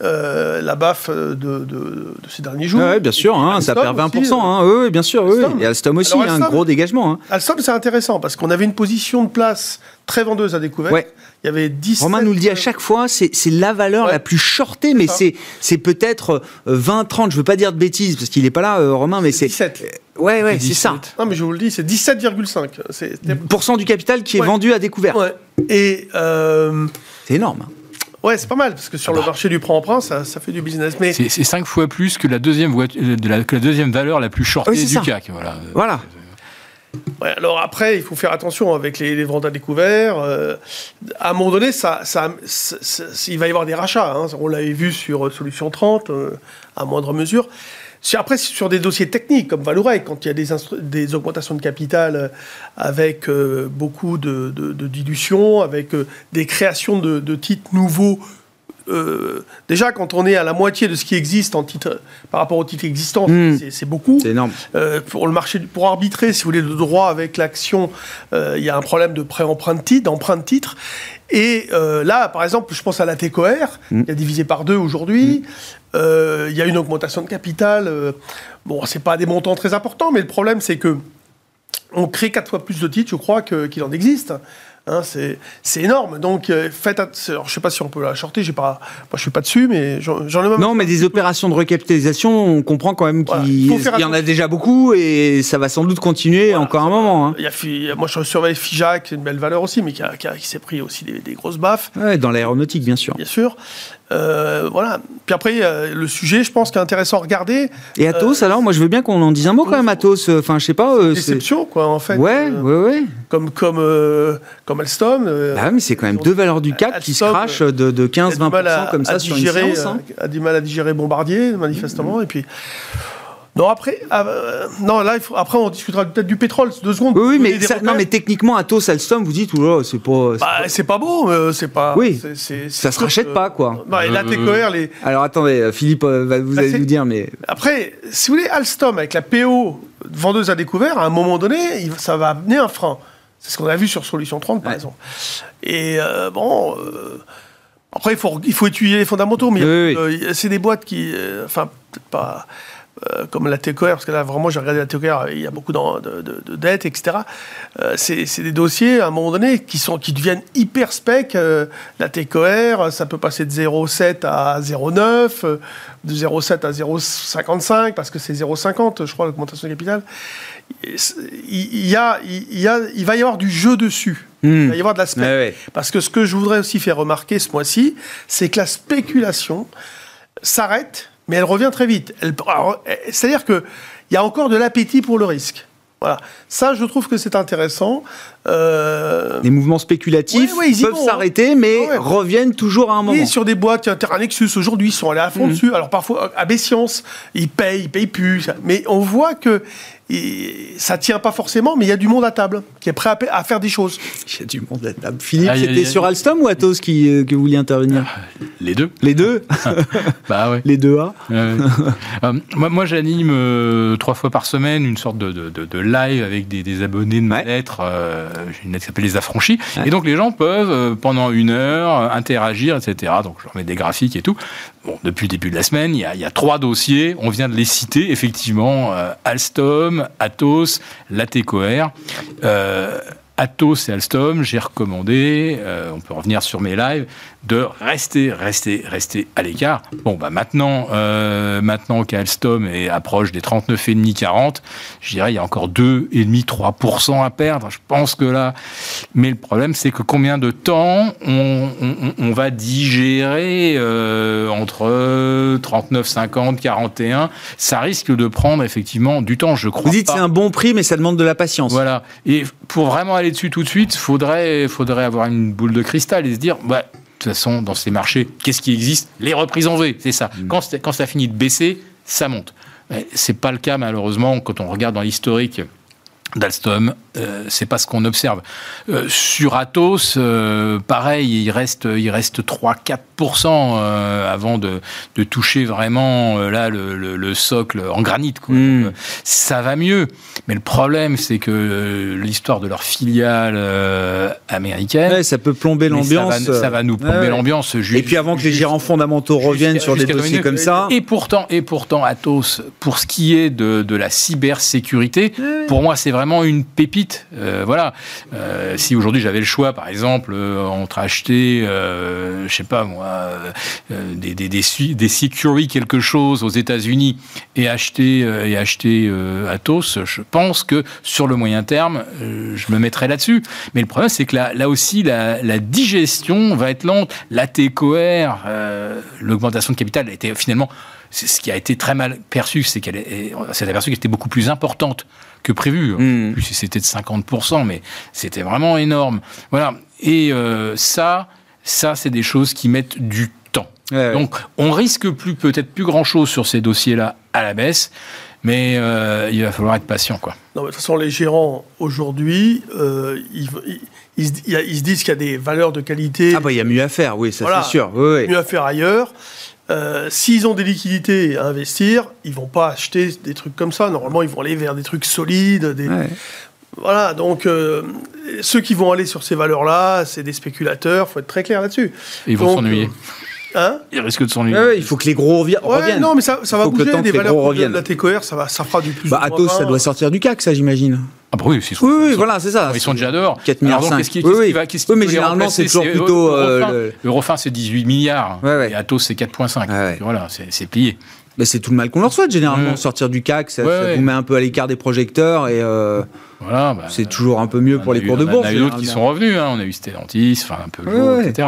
Euh, La baffe de, de- de ces derniers jours. Ouais, bien sûr, hein, ça perd 20%. aussi, euh, hein, oui, oui, bien sûr. oui, oui. Et Alstom aussi, Alors, un Alstom- gros dégagement. hein. Alstom, c'est intéressant parce qu'on avait une position de place très vendeuse à découvert. Ouais. Il y avait 10. Romain nous le dit à chaque fois, c'est la valeur Ouais. la plus shortée, mais c'est peut-être euh, 20, 30, je veux pas dire de bêtises, parce qu'il n'est pas là, euh, Romain, mais c'est... 17. Ouais, ouais, c'est ça. 17. Non, mais je vous le dis, c'est 17,5. C'est, c'était- Pourcent du capital qui est Ouais. vendu à découvert. Ouais. Et euh, C'est énorme. Ouais, c'est pas mal parce que sur le marché du prêt-emprunt, ça, ça fait du business. Mais C'est c'est cinq fois plus que la deuxième, voiture, de la, que la deuxième valeur la plus shortée Oui, c'est du ça. CAC. Voilà. Voilà. Ouais, alors après, il faut faire attention avec les, les ventes à découvert. euh, à un moment donné, ça, ça, il va y avoir des rachats. hein. On l'avait vu sur euh, Solution 30, euh, à moindre mesure. Après, sur des dossiers techniques comme Valorec, quand il y a des, augmentations de capital euh, avec euh, beaucoup de, dilution, avec euh, des créations de titres nouveaux. Euh, déjà, quand on est à la moitié de ce qui existe en titre, par rapport aux titres existants, Mm. c'est- beaucoup. C'est énorme. Euh, pour le marché, pour arbitrer, si vous voulez, le droit avec l'action, euh, il y a un problème de pré-emprunt de titre, d'emprunt de titre. Et là, par exemple, je pense à la TCOR, Mm. qui a divisé par deux aujourd'hui. Euh, Il y a une augmentation de capital. bon, c'est pas des montants très importants, mais le problème, c'est que on crée quatre fois plus de titres, je crois, que- qu'il en existe. Hein, c'est énorme. Donc, euh, faites. alors, je sais pas si on peut la shorter. J'ai pas. Moi, je suis pas dessus, mais j'en ai même. Non, mais des opérations de recapitalisation, on comprend quand même qu'il y en a déjà beaucoup et ça va sans doute continuer Voilà, encore un moment. hein. Il y a, moi, je surveille Fijac, une belle valeur aussi, mais qui, qui qui s'est pris aussi des, des grosses baffes, Ouais, dans l'aéronautique, bien sûr. bien sûr. Euh, voilà. Puis après, euh, le sujet, je pense, qui est intéressant à regarder, Et Atos, alors, moi je veux bien qu'on en dise un mot quand même, Atos. Enfin, je sais pas. euh, c'est- déception, quoi, en fait. Ouais, Euh, ouais, ouais. Comme, comme, euh, comme Alstom. euh, Bah, mais c'est quand même deux valeurs du CAC qui se crachent de, de a du 15-20% mal à- comme ça à sur une séance. hein. euh, a du mal à digérer Bombardier, manifestement. Et puis. Non, après, ah, euh, non, là, il faut, après, on discutera peut-être du pétrole, deux secondes. Oui, oui, mais, ça- non, mais techniquement, Atos, Alstom, vous dites, oula, c'est pas. c'est Bah, pas- beau, euh, c'est pas. Oui. Ça se rachète pas, quoi. Non, et la Euh, TCOR, les, Alors attendez, Philippe, va- vous Bah, allez nous dire, mais. Après, si vous voulez, Alstom, avec la PO vendeuse à découvert, à un moment donné, ça va amener un frein. C'est ce qu'on a vu sur Solution 30, par Ouais. exemple. Et euh, bon. euh, après, il faut, il faut étudier les fondamentaux, mais Oui, oui. euh, c'est des boîtes qui. euh, Enfin, peut-être pas. Euh, comme la TCOR, parce que là, vraiment, j'ai regardé la TCOR, il y a beaucoup de, de- de dettes, etc. Euh, c'est c'est des dossiers, à un moment donné, qui, sont, qui deviennent hyper spec. euh, la TCOR, ça peut passer de 0,7 à 0,9, euh, de 0,7 à 0,55, parce que c'est 0,50, je crois, l'augmentation de capital. Il, il y a, il, y a, il va y avoir du jeu dessus. Il Hmm. va y avoir de l'aspect. Ouais, ouais. Parce que ce que je voudrais aussi faire remarquer ce mois-ci, c'est que la spéculation s'arrête, mais elle revient très vite. C'est-à-dire qu'il y a encore de l'appétit pour le risque. Voilà. Ça, je trouve que c'est intéressant. Euh, Les mouvements spéculatifs Ouais, peuvent hein. s'arrêter, mais Ouais. reviennent toujours à un moment. oui, sur des boîtes, tiens, Terra Nexus, aujourd'hui, ils sont allés à fond dessus. Alors parfois, à Bessiance, ils payent, ils payent plus. Mais on voit que et, ça tient pas forcément, mais il y a du monde à table qui est prêt à, faire des choses. Il y a du monde à table. Philippe, aïe, c'était sur Alstom ou Atos qui, euh, que vous vouliez intervenir Les deux. Les deux Bah ouais. Les deux A Euh, euh, moi, moi j'anime euh, trois fois par semaine une sorte de, de, de- de live avec des, des abonnés de ma Ouais. lettre. Euh, J'ai une lettre qui s'appelle Les Affranchis. Ouais. Et donc les gens peuvent, euh, pendant une heure, euh, interagir, etc. Donc je leur mets des graphiques et tout. Bon, depuis le début de la semaine, il y a, il y a trois dossiers. On vient de les citer, effectivement. euh, Alstom, Atos, Latécoère. Euh, Atos et Alstom, j'ai recommandé, euh, on peut revenir sur mes lives, de rester, rester, rester à l'écart. Bon, bah maintenant, euh, maintenant qu'Alstom est approche des 39,5 40, je dirais il y a encore 2,5-3% à perdre. Je pense que là, mais le problème c'est que combien de temps on, on- on va digérer euh, entre 39, 50, 41 Ça risque de prendre effectivement du temps. Je crois Vous dites c'est un bon prix, mais ça demande de la patience. Voilà. Et pour vraiment aller dessus tout de suite, faudrait, faudrait avoir une boule de cristal et se dire, bah, façon, dans ces marchés, qu'est-ce qui existe? Les reprises en V, c'est ça. Quand, c'est- quand ça finit de baisser, ça monte. Mais C'est pas le cas malheureusement quand on regarde dans l'historique d'Alstom, euh, c'est pas ce qu'on observe. Euh, sur Atos, euh, pareil, il reste, il reste 3-4% euh, avant de, de, toucher vraiment là le, le, le, socle en granit. Quoi. Mm. ça va mieux, mais le problème c'est que l'histoire de leur filiale américaine, ouais, ça peut plomber l'ambiance. Ça, ça, va nous plomber ouais. l'ambiance. Et puis avant que les gérants fondamentaux reviennent sur des dossiers comme ça. Et pourtant, et pourtant, Atos, pour ce qui est de, de la cybersécurité, pour moi c'est vraiment une pépite. Euh, voilà. Euh, si aujourd'hui j'avais le choix, par exemple, euh, entre acheter, je sais pas moi, des, des, des, des security quelque chose aux États-Unis et acheter et acheter Atos, je pense que sur le moyen terme, je me mettrais là-dessus. Mais le problème, c'est que là, là aussi, la, digestion va être lente. La TCOR, l'augmentation de capital été finalement ce qui a été très mal perçu, c'est qu'elle s'est aperçu qu'elle était beaucoup plus importante que prévu. Mmh. Plus c'était de 50%, mais c'était vraiment énorme. Voilà. Et euh, ça, ça, c'est des choses qui mettent du temps. Ouais, Donc, on risque plus, peut-être plus grand chose sur ces dossiers-là à la baisse, mais euh, il va falloir être patient, quoi. Non, mais de toute façon, les gérants aujourd'hui, euh, ils, ils, ils, ils, se disent qu'il y a des valeurs de qualité. Ah bah il y a mieux à faire, oui, ça voilà, c'est sûr. Oui, oui. Mieux à faire ailleurs. Euh, S'ils ont des liquidités à investir, ils vont pas acheter des trucs comme ça. Normalement, ils vont aller vers des trucs solides. Des... Ouais. Voilà, donc euh, ceux qui vont aller sur ces valeurs-là, c'est des spéculateurs. faut être très clair là-dessus. Ils vont s'ennuyer. Hein il risque de s'ennuyer. Ouais, il faut que les gros reviennent. Ouais, non, mais ça, ça va bouger. des valeurs reviennent. de la TCOR, ça, va, ça fera du plus. Bah, Atos, ça doit sortir du CAC, ça, j'imagine. Ah bah oui, oui, oui, oui voilà, c'est ça. Ils sont déjà dehors. 4 milliards Alors donc, qu'est-ce qui, oui, oui. Qui va, qu oui, mais généralement, c'est toujours plutôt... Euh, Eurofin, c'est 18 milliards. Ouais, ouais. Et Atos, c'est 4,5. Ouais, voilà, c'est plié. Mais c'est tout le mal qu'on leur souhaite, généralement. Sortir du CAC, ça, vous met un peu à l'écart des projecteurs et... Euh, voilà, bah, c'est toujours un peu mieux pour les eu, cours de bourse. On a eu d'autres qui sont revenus. Hein. On a eu Stellantis, enfin un peu, etc.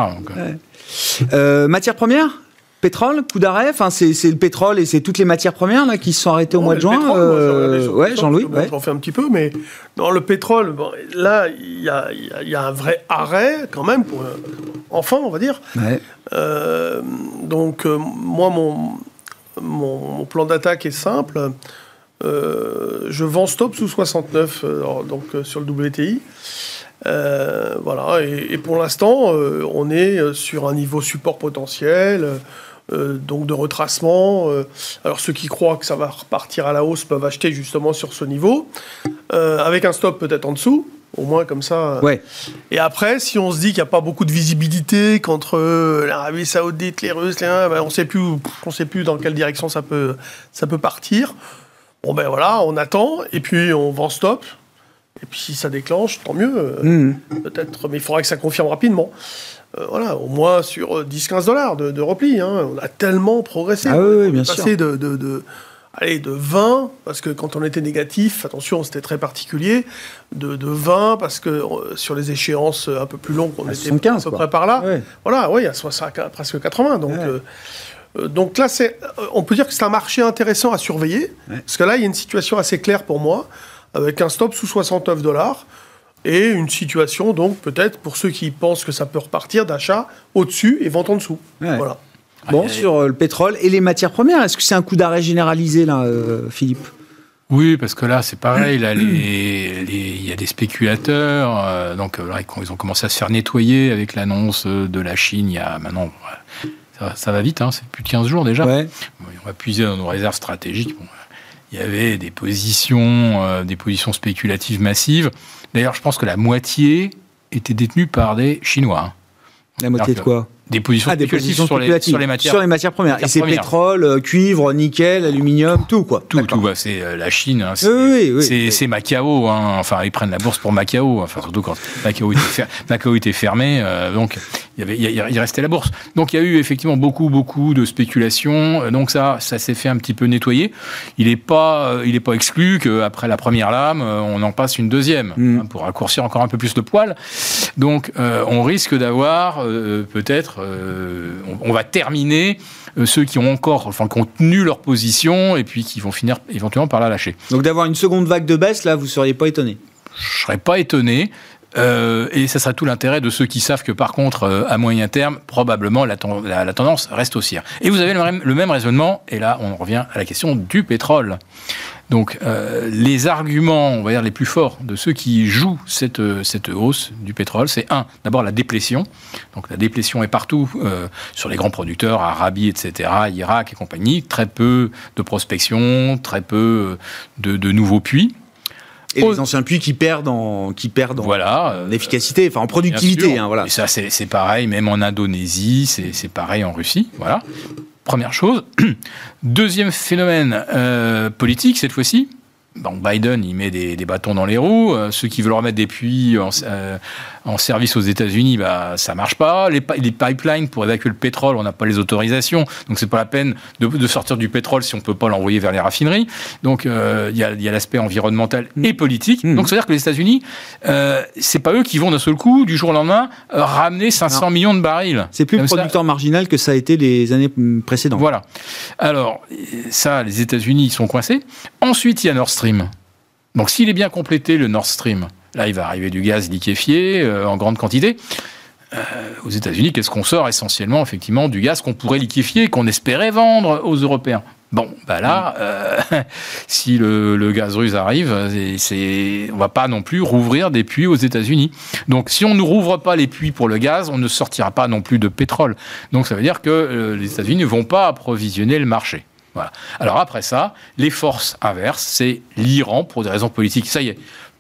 Euh, matière première pétrole, coup d'arrêt, enfin c'est le pétrole et c'est toutes les matières premières là qui se sont arrêtées au mois de juin. Pétrole, euh, ouais, Jean-Louis. Bon, ouais. J'en fais un petit peu, mais dans le pétrole, bon, là il y a, y a, un vrai arrêt quand même pour enfin on va dire. Ouais. Euh, donc euh, moi mon, mon, mon plan d'attaque est simple. Je vends stop sous 69 donc sur le WTI. Euh, voilà, et, et pour l'instant, euh, on est sur un niveau support potentiel, euh, donc de retracement. alors ceux qui croient que ça va repartir à la hausse peuvent acheter justement sur ce niveau, avec un stop peut-être en dessous. Au moins comme ça. Ouais. Et après, si on se dit qu'il n'y a pas beaucoup de visibilité qu'entre l'Arabie Saoudite, les Russes, les, ben on sait plus, on sait plus dans quelle direction ça peut, ça peut partir. Bon ben voilà, on attend et puis on vend stop. Et puis si ça déclenche, tant mieux. Mmh. Peut-être, mais il faudra que ça confirme rapidement. Euh, voilà, au moins sur 10-15 dollars de, de, repli. Hein. On a tellement progressé. Ah oui, oui bien passé sûr. De, de, de, allez, de 20, parce que quand on était négatif, attention, c'était très particulier, de, de 20, parce que euh, sur les échéances un peu plus longues, on à était 75, à peu près par là. Ouais. Voilà, oui, à 60, presque 80. Donc, ouais. euh, donc là, on peut dire que c'est un marché intéressant à surveiller, ouais. parce que là, il y a une situation assez claire pour moi avec un stop sous 69 dollars et une situation donc peut-être pour ceux qui pensent que ça peut repartir d'achat au-dessus et vente en dessous. Ouais. Voilà. Bon, sur euh, le pétrole et les matières premières, est-ce que c'est un coup d'arrêt généralisé là, euh, Philippe? Oui, parce que là, c'est pareil. Là, les, les, il y a des spéculateurs. Euh, donc, là, ils ont commencé à se faire nettoyer avec l'annonce de la Chine. Il y a maintenant, ça, ça va vite. Hein, c'est plus de 15 jours déjà. Ouais. On va puiser dans nos réserves stratégiques. Bon, il y avait des positions, euh, des positions spéculatives massives. D'ailleurs, je pense que la moitié était détenue par des Chinois. Hein. La moitié de quoi? Des positions, ah, des positions sur, les, sur, les, matières, sur les matières premières. Matières et c'est pétrole, euh, cuivre, nickel, aluminium, tout quoi. Tout, tout. Bah, c'est euh, la Chine. Hein, c'est oui, oui, oui. Macao. Hein. Enfin, ils prennent la bourse pour Macao. Enfin, surtout quand Macao était, fer Macao était fermé. Euh, donc, il, y avait, il, il, restait la bourse. Donc, il y a eu effectivement beaucoup, beaucoup de spéculation. Donc, ça, ça s'est fait un petit peu nettoyer. Il n'est pas, il est pas exclu qu'après la première lame, on en passe une deuxième mm. hein, pour raccourcir encore un peu plus le poil. Donc, euh, on risque d'avoir euh, on, va terminer euh, ceux qui ont encore, enfin, qui ont tenu leur position et puis qui vont finir éventuellement par la lâcher. Donc d'avoir une seconde vague de baisse, là, vous ne seriez pas étonné Je ne serais pas étonné. Euh, et ça sera tout l'intérêt de ceux qui savent que par contre, euh, à moyen terme, probablement la, ten la, la, tendance reste haussière. Et vous avez le même, le même raisonnement, et là on revient à la question du pétrole. Donc, euh, les arguments, on va dire, les plus forts de ceux qui jouent cette, cette hausse du pétrole, c'est un, d'abord la déplétion. Donc, la déplétion est partout, euh, sur les grands producteurs, Arabie, etc., Irak et compagnie. Très peu de prospection, très peu de, de nouveaux puits. Et les anciens puits qui perdent en, qui perdent en, voilà, en efficacité, enfin en productivité. Hein, voilà. Et ça, c'est pareil, même en Indonésie, c'est pareil en Russie. Voilà. Première chose. Deuxième phénomène euh, politique, cette fois-ci, Biden, il met des, bâtons dans les roues. Euh, ceux qui veulent remettre des puits en, euh, service aux États-Unis, bah, ça marche pas. Les, pipelines pour évacuer le pétrole, on n'a pas les autorisations. Donc, c'est pas la peine de, sortir du pétrole si on peut pas l'envoyer vers les raffineries. Donc, euh, il y a, l'aspect environnemental et politique. Mmh. Donc, c'est-à-dire que les États-Unis, c'est pas eux qui vont d'un seul coup, du jour au lendemain, ramener 500 millions de barils. C'est plus le producteur marginal que ça a été les années précédentes. Voilà. Alors, ça, les États-Unis, sont coincés. Ensuite, il y a Nord Stream. Donc s'il est bien complété, le Nord Stream, là il va arriver du gaz liquéfié euh, en grande quantité. Euh, aux États-Unis, qu'est-ce qu'on sort essentiellement effectivement du gaz qu'on pourrait liquéfier, qu'on espérait vendre aux Européens? Bon, bah là, euh, si le, gaz russe arrive, c'est, on va pas non plus rouvrir des puits aux États-Unis. Donc, si on ne rouvre pas les puits pour le gaz, on ne sortira pas non plus de pétrole. Donc, ça veut dire que les États-Unis ne vont pas approvisionner le marché. Alors après ça, les forces inverses, c'est l'Iran, pour des raisons politiques, ça y est,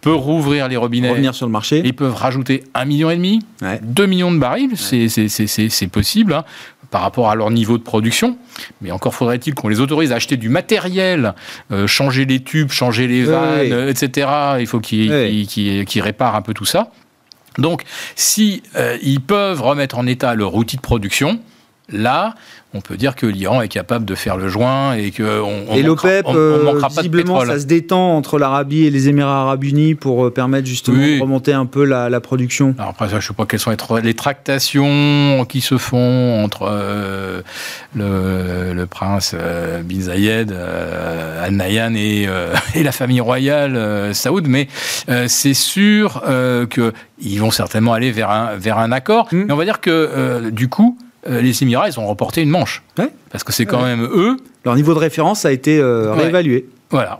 peut rouvrir les robinets. Revenir sur le marché. Ils peuvent rajouter un million et demi, 2 millions de barils, c'est possible. Hein, par rapport à leur niveau de production. Mais encore faudrait-il qu'on les autorise à acheter du matériel, euh, changer les tubes, changer les vannes, etc. Il faut qu'ils réparent un peu tout ça. Donc, si euh, ils peuvent remettre en état leur outil de production, là, on peut dire que l'Iran est capable de faire le joint et que on, et l'OPEP, euh, visiblement, ça se détend entre l'Arabie et les Émirats Arabes Unis pour euh, permettre justement de remonter un peu la, production. Alors après, ça, je ne sais pas quelles sont les, tractations qui se font entre euh, le, prince bin Zayed, Al Nahyan et, la famille royale saoud, mais c'est sûr qu'ils vont certainement aller vers un, vers un accord. Hmm. Mais on va dire que du coup, euh, les Émirats, ils ont remporté une manche. Parce que c'est quand même eux. Leur niveau de référence a été euh, réévalué. Voilà.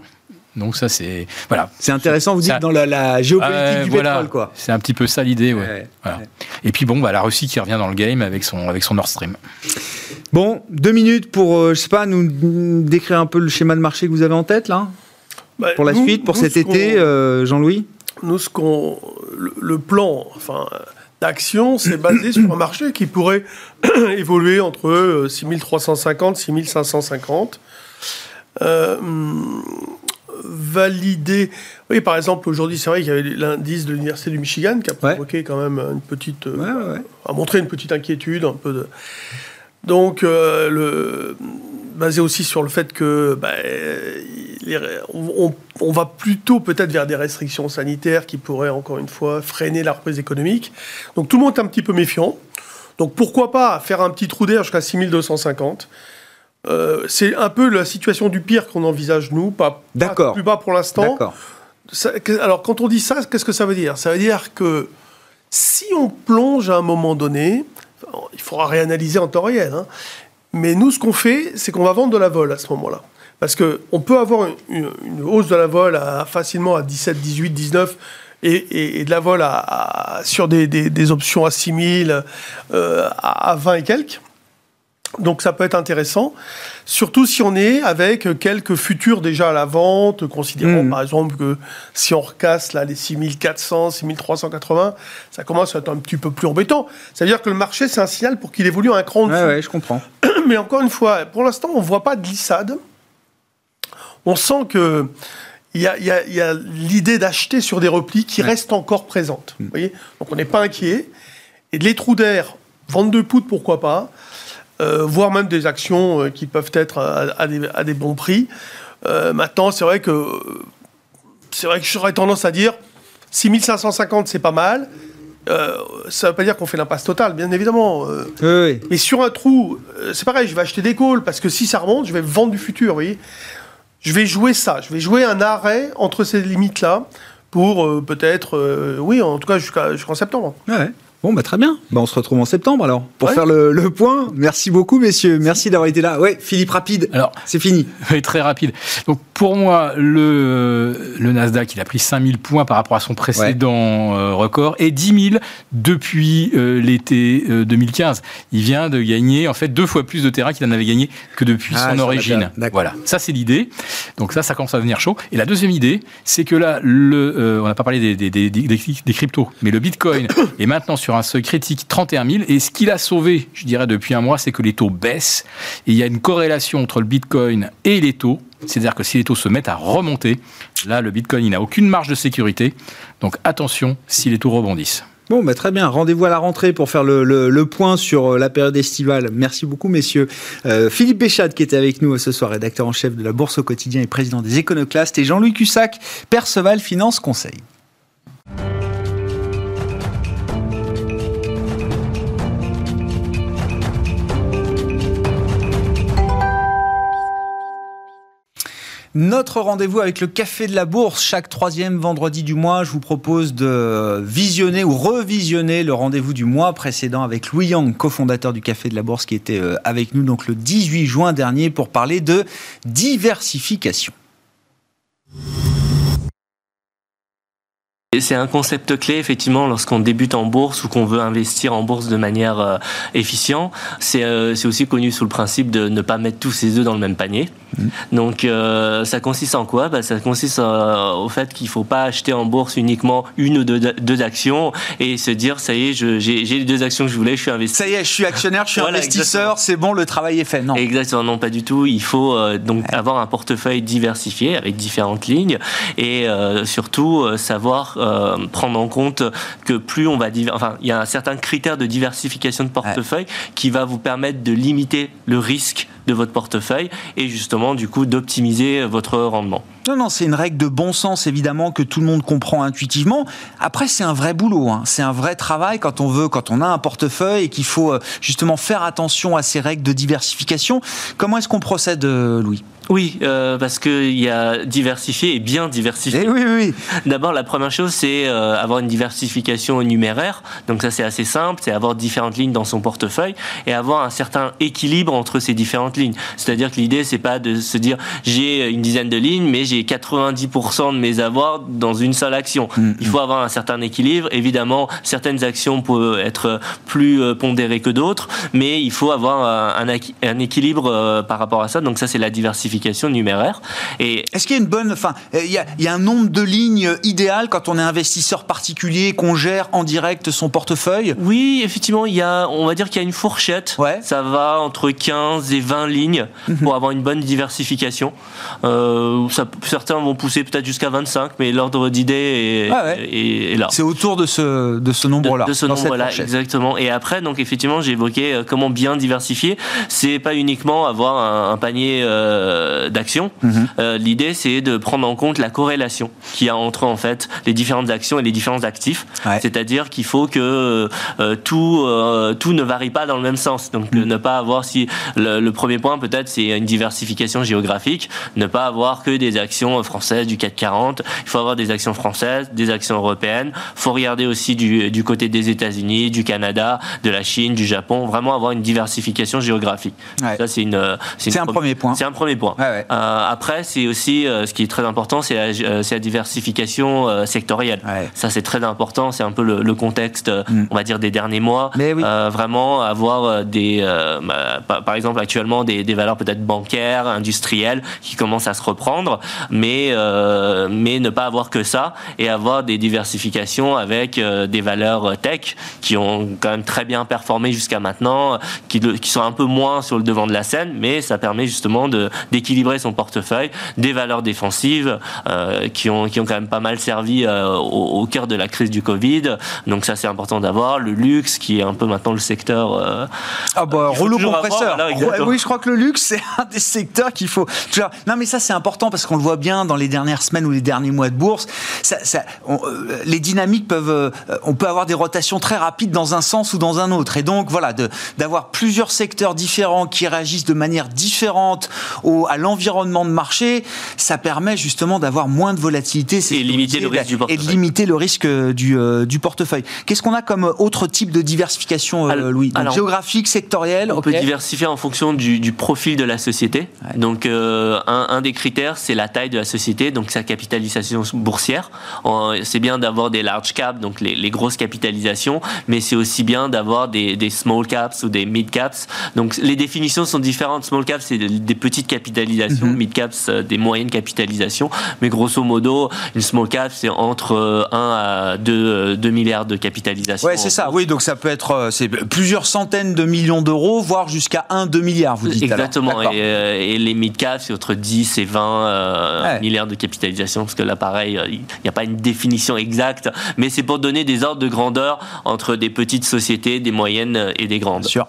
Donc ça c'est voilà. C'est intéressant, vous dites dans la, géopolitique du pétrole quoi. C'est un petit peu ça l'idée, ouais. Et puis bon, bah, la Russie qui revient dans le game avec son avec son Nord Stream. Bon, deux minutes pour euh, je sais pas nous décrire un peu le schéma de marché que vous avez en tête là? Bah, pour la suite, pour cet été, Jean-Louis? Nous ce qu'on le, plan, enfin d'action, c'est basé sur un marché qui pourrait évoluer entre 6350 euh, 6550. Euh, valider. Oui, par exemple, aujourd'hui, c'est vrai qu'il y avait l'indice de l'Université du Michigan qui a provoqué quand même une petite. Euh, a montré une petite inquiétude, un peu de. Donc, euh, le, basé aussi sur le fait que bah, on, va plutôt peut-être vers des restrictions sanitaires qui pourraient encore une fois freiner la reprise économique. Donc tout le monde est un petit peu méfiant. Donc pourquoi pas faire un petit trou d'air jusqu'à 6250 euh, C'est un peu la situation du pire qu'on envisage nous, pas, pas plus bas pour l'instant. Alors quand on dit ça, qu'est-ce que ça veut dire? Ça veut dire que si on plonge à un moment donné, il faudra réanalyser en temps réel, hein, mais nous, ce qu'on fait, c'est qu'on va vendre de la vol à ce moment-là. Parce qu'on peut avoir une, hausse de la vol à, facilement à 17, 18, 19 et, et, de la vol à, sur des, des, options à 6 000, euh, à 20 et quelques. Donc ça peut être intéressant, surtout si on est avec quelques futurs déjà à la vente, considérons hmm. par exemple que si on recasse là les 6400, 6380, ça commence à être un petit peu plus embêtant. Ça veut dire que le marché c'est un signal pour qu'il évolue un cran en dessous. je comprends. Mais encore une fois, pour l'instant on ne voit pas de glissade on sent que il y a, l'idée d'acheter sur des replis qui reste encore présente. Mm. voyez? Donc on n'est pas inquiet. Et les trous d'air, vente de poudre, pourquoi pas, euh, voire même des actions euh, qui peuvent être à, des, bons prix. Euh, maintenant, c'est vrai que c'est vrai que j'aurais tendance à dire 6550, c'est pas mal. ça ne veut pas dire qu'on fait l'impasse totale, bien évidemment. Oui, Mais sur un trou, c'est pareil, je vais acheter des calls parce que si ça remonte, je vais vendre du futur. Vous voyez je vais jouer ça, je vais jouer un arrêt entre ces limites-là pour euh, peut-être, euh, oui, en tout cas jusqu'en septembre. Ouais. Bon, bah, très bien. Bah, on se retrouve en septembre alors pour faire le, point. Merci beaucoup, messieurs. Merci d'avoir été là. Ouais, Philippe, rapide. Alors, c'est fini. Oui, très rapide. Donc, pour moi, le, le Nasdaq, il a pris 5000 points par rapport à son précédent euh, record et 10 000 depuis euh, l'été 2015. Euh, il vient de gagner, en fait, deux fois plus de terrain qu'il en avait gagné que depuis ah, son origine. Voilà. Ça, c'est l'idée. Donc, ça, ça commence à devenir chaud. Et la deuxième idée, c'est que là, le, on n'a pas parlé des, des, des, des, cryptos, mais le Bitcoin est maintenant sur un seuil critique 31 000. Et ce qu'il a sauvé, je dirais, depuis un mois, c'est que les taux baissent. Et il y a une corrélation entre le Bitcoin et les taux. C'est-à-dire que si les taux se mettent à remonter, là, le Bitcoin, il n'a aucune marge de sécurité. Donc attention si les taux rebondissent. Bon, bah, très bien. Rendez-vous à la rentrée pour faire le, point sur euh, la période estivale. Merci beaucoup, messieurs. Euh, Philippe Béchade, qui était avec nous ce soir, rédacteur en chef de la Bourse au quotidien et président des Éconoclastes, et Jean-Louis Cussac, Perceval Finance Conseil. Notre rendez-vous avec le Café de la Bourse, chaque troisième vendredi du mois, je vous propose de visionner ou revisionner le rendez-vous du mois précédent avec Louis Yang, cofondateur du Café de la Bourse, qui était euh, avec nous donc le 18 juin dernier pour parler de diversification. C'est un concept clé, effectivement, lorsqu'on débute en bourse ou qu'on veut investir en bourse de manière euh, efficiente. Euh, c'est aussi connu sous le principe de ne pas mettre tous ses œufs dans le même panier. Donc, euh, ça consiste en quoi? Bah, Ça consiste au fait qu'il ne faut pas acheter en bourse uniquement une ou deux, actions et se dire, ça y est, j'ai les deux actions que je voulais, je suis investi. Ça y est, je suis actionnaire, je suis investisseur, c'est bon, le travail est fait. Non. Exactement, non, pas du tout. Il faut donc avoir un portefeuille diversifié avec différentes lignes et surtout savoir euh, prendre en compte que plus on va... Enfin, il y a un certain critère de diversification de portefeuille qui va vous permettre de limiter le risque de votre portefeuille et justement du coup d'optimiser votre rendement. Non, non, c'est une règle de bon sens évidemment que tout le monde comprend intuitivement. Après, c'est un vrai boulot, hein. c'est un vrai travail quand on veut, quand on a un portefeuille et qu'il faut euh, justement faire attention à ces règles de diversification. Comment est-ce qu'on procède, euh, Louis? Oui, euh, parce qu'il y a diversifié et bien diversifié. Eh oui, oui. D'abord, la première chose, c'est euh, avoir une diversification numéraire. Donc ça, c'est assez simple, c'est avoir différentes lignes dans son portefeuille et avoir un certain équilibre entre ces différentes lignes. C'est-à-dire que l'idée, c'est pas de se dire j'ai une dizaine de lignes, mais j'ai 90% de mes avoirs dans une seule action. Mm, Il faut mm. avoir un certain équilibre. Évidemment, certaines actions peuvent être plus euh, pondérées que d'autres, mais il faut avoir un, un équilibre par rapport à ça. Donc ça, c'est la diversification numéraire. Et est-ce qu'il y a une bonne, enfin, il y, a, il y a un nombre de lignes idéal quand on est investisseur particulier, qu'on gère en direct son portefeuille? Oui, effectivement, il y a, on va dire qu'il y a une fourchette. Ouais. Ça va entre 15 et 20 lignes mhm. pour avoir une bonne diversification. Euh, ça, certains vont pousser peut-être jusqu'à 25, mais l'ordre d'idée est, ah est, là. C'est autour de ce, de ce nombre-là. De, ce nombre-là, exactement. Et après, donc effectivement, j'ai évoqué euh, comment bien diversifier. C'est pas uniquement avoir un, panier euh, euh, d'action. Mhm. Euh, l'idée, c'est de prendre en compte la corrélation qu'il y a entre en fait les différentes actions et les différents actifs. C'est-à-dire qu'il faut que euh, tout tout ne varie pas dans le même sens. Donc mhm. ne pas avoir si le, premier point peut-être c'est une diversification géographique, ne pas avoir que des actions françaises du CAC 40. Il faut avoir des actions françaises, des actions européennes. Il faut regarder aussi du, du côté des États-Unis, du Canada, de la Chine, du Japon. Vraiment avoir une diversification géographique. Ça c'est une c'est un premier point. C'est un premier point. Euh, après, c'est aussi euh, ce qui est très important, c'est la, euh, la, diversification sectorielle. Ça, c'est très important. C'est un peu le, contexte, mm. on va dire, des derniers mois. Mais oui. vraiment avoir des, bah, par exemple, actuellement des, des valeurs peut-être bancaires, industrielles, qui commencent à se reprendre, mais mais ne pas avoir que ça et avoir des diversifications avec des valeurs tech qui ont quand même très bien performé jusqu'à maintenant, qui, qui sont un peu moins sur le devant de la scène, mais ça permet justement de d'équilibrer son portefeuille, des valeurs défensives euh, qui, ont, qui ont quand même pas mal servi euh, au, cœur de la crise du Covid. Donc ça c'est important d'avoir. Le luxe qui est un peu maintenant le secteur... Euh, ah bah rouleau compresseur. oui je crois que le luxe c'est un des secteurs qu'il faut... Non mais ça c'est important parce qu'on le voit bien dans les dernières semaines ou les derniers mois de bourse. Ça, ça, les dynamiques peuvent... on peut avoir des rotations très rapides dans un sens ou dans un autre. Et donc voilà, d'avoir plusieurs secteurs différents qui réagissent de manière différente au, à l'environnement de marché, ça permet justement d'avoir moins de volatilité. Et limiter le risque du portefeuille. Et de limiter le risque du, du portefeuille. Qu'est-ce qu'on a comme autre type de diversification, Louis? Géographique, sectoriel On peut diversifier en fonction du, du profil de la société. Donc, un, un, des critères, c'est la taille de la société, donc sa capitalisation boursière. C'est bien d'avoir des large caps, donc les, les grosses capitalisations, mais c'est aussi bien d'avoir des, des, small caps ou des mid caps. Donc les définitions sont différentes. Small caps, c'est des petites capitalisations, mhm. mid caps, euh, des moyennes capitalisations. Mais grosso modo, une small cap, c'est entre 1 euh, à 2, 2 euh, milliards de capitalisation. Ouais, c'est ça. Oui, donc ça peut être c'est plusieurs centaines de millions d'euros, voire jusqu'à 1-2 milliards, vous dites. Exactement. Et, les mid caps, c'est entre 10 et 20 milliards de capitalisation, parce que là, pareil, il n'y a pas une définition exacte, mais c'est pour donner des ordres de grandeur entre des petites sociétés, des moyennes et des grandes. Sûr.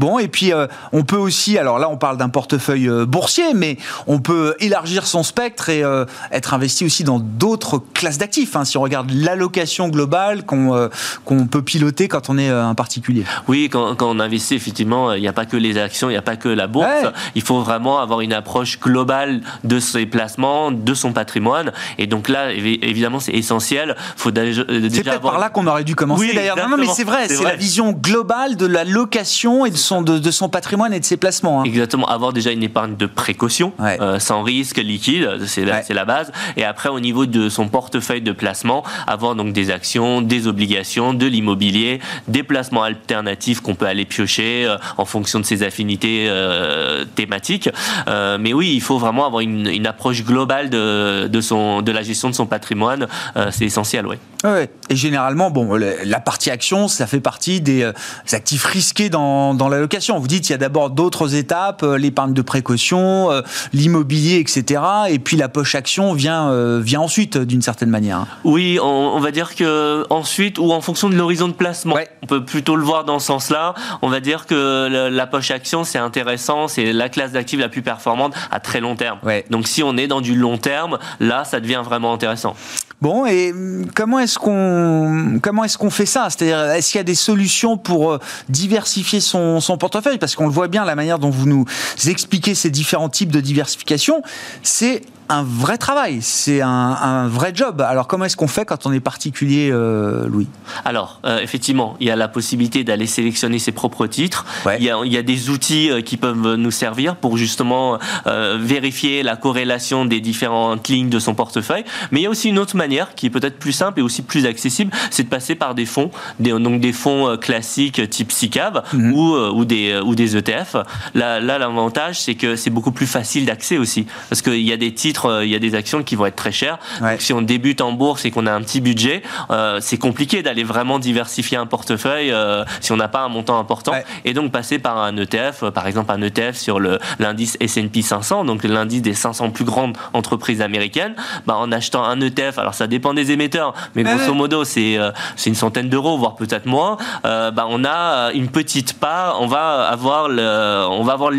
Bon, et puis euh, on peut aussi, alors là on parle d'un portefeuille euh, boursier, mais on peut élargir son spectre et euh, être investi aussi dans d'autres classes d'actifs. Hein, si on regarde l'allocation globale qu'on qu'on peut piloter quand on est un particulier. Oui, quand, quand on investit, effectivement, il n'y a pas que les actions, il n'y a pas que la bourse. Il faut vraiment avoir une approche globale de ses placements, de son patrimoine. Et donc là, évidemment, c'est essentiel. Faut déjà, c'est peut-être par là qu'on aurait dû commencer d'ailleurs. Non, non, mais c'est vrai, c'est la vision globale de l'allocation et de de, son patrimoine et de ses placements. Hein. Exactement, avoir déjà une épargne de précaution, euh, sans risque, liquide, c'est la, la, base. Et après, au niveau de son portefeuille de placement, avoir donc des actions, des obligations, de l'immobilier, des placements alternatifs qu'on peut aller piocher euh, en fonction de ses affinités euh, thématiques. mais oui, il faut vraiment avoir une, une approche globale de, de, son, de la gestion de son patrimoine. c'est essentiel, oui. Ouais. Et généralement, bon, la partie action, ça fait partie des actifs risqués dans, dans la location. Vous dites il y a d'abord d'autres étapes, euh, l'épargne de précaution, euh, l'immobilier, etc. Et puis la poche action vient, euh, vient ensuite d'une certaine manière. Oui, on, va dire que ensuite, ou en fonction de l'horizon de placement, on peut plutôt le voir dans ce sens-là. On va dire que la poche action, c'est intéressant, c'est la classe d'actifs la plus performante à très long terme. Donc si on est dans du long terme, là, ça devient vraiment intéressant. Bon, et hum, comment est-ce qu'on comment est-ce qu'on fait ça? C'est-à-dire, est-ce qu'il y a des solutions pour diversifier son, son portefeuille, parce qu'on le voit bien, la manière dont vous nous expliquez ces différents types de diversification, c'est un vrai travail, c'est un, vrai job. Alors comment est-ce qu'on fait quand on est particulier, euh, Louis? Alors euh, effectivement, il y a la possibilité d'aller sélectionner ses propres titres. Il, y a, des outils euh, qui peuvent nous servir pour justement vérifier la corrélation des différentes lignes de son portefeuille. Mais il y a aussi une autre manière qui est peut-être plus simple et aussi plus accessible, c'est de passer par des fonds, des, donc des fonds classiques type SICAV mhm. ou, ou, des, ou des ETF. Là, l'avantage, c'est que c'est beaucoup plus facile d'accès aussi, parce qu'il y a des titres euh, il y a des actions qui vont être très chères. Donc, si on débute en bourse et qu'on a un petit budget, euh, c'est compliqué d'aller vraiment diversifier un portefeuille euh, si on n'a pas un montant important. Et donc passer par un ETF, par exemple un ETF sur l'indice S&P 500, donc l'indice des 500 plus grandes entreprises américaines, bah, en achetant un ETF, alors ça dépend des émetteurs, mais grosso modo c'est c'est une centaine d'euros, voire peut-être moins. bah, on a une petite part, on va avoir le, on va avoir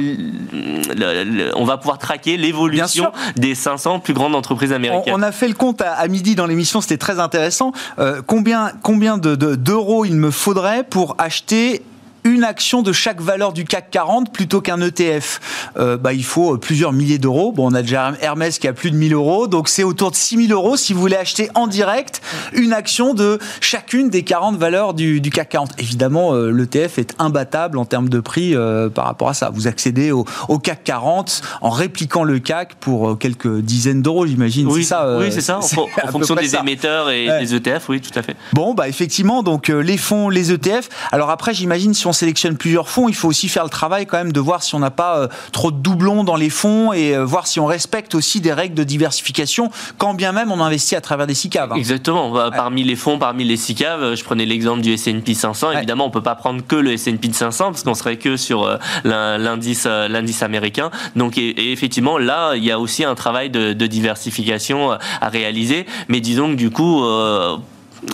on va pouvoir traquer l'évolution des 500 plus grandes entreprises américaines. On, a fait le compte à, midi dans l'émission, c'était très intéressant. Euh, combien combien d'euros il me faudrait pour acheter une action de chaque valeur du CAC 40 plutôt qu'un ETF, euh, bah, il faut plusieurs milliers d'euros. Bon, on a déjà Hermès qui a plus de 1000 euros, donc c'est autour de 6000 euros si vous voulez acheter en direct une action de chacune des 40 valeurs du, CAC 40. Évidemment, euh, l'ETF est imbattable en termes de prix euh, par rapport à ça. Vous accédez au, CAC 40 en répliquant le CAC pour quelques dizaines d'euros, j'imagine. Oui, c'est ça. oui, c'est ça. En, fonction des émetteurs et des ETF, oui, tout à fait. Bon, bah effectivement, donc les fonds, les ETF. Alors après, j'imagine si on sélectionne plusieurs fonds, il faut aussi faire le travail quand même de voir si on n'a pas euh, trop de doublons dans les fonds et euh, voir si on respecte aussi des règles de diversification, quand bien même on investit à travers des SICAV. Hein. Exactement. Parmi les fonds, parmi les SICAV, euh, je prenais l'exemple du S&P 500. Évidemment, on peut pas prendre que le S&P 500 parce qu'on serait que sur l'indice l'indice américain. Donc, et, effectivement, là, il y a aussi un travail de, diversification à réaliser. Mais disons que du coup,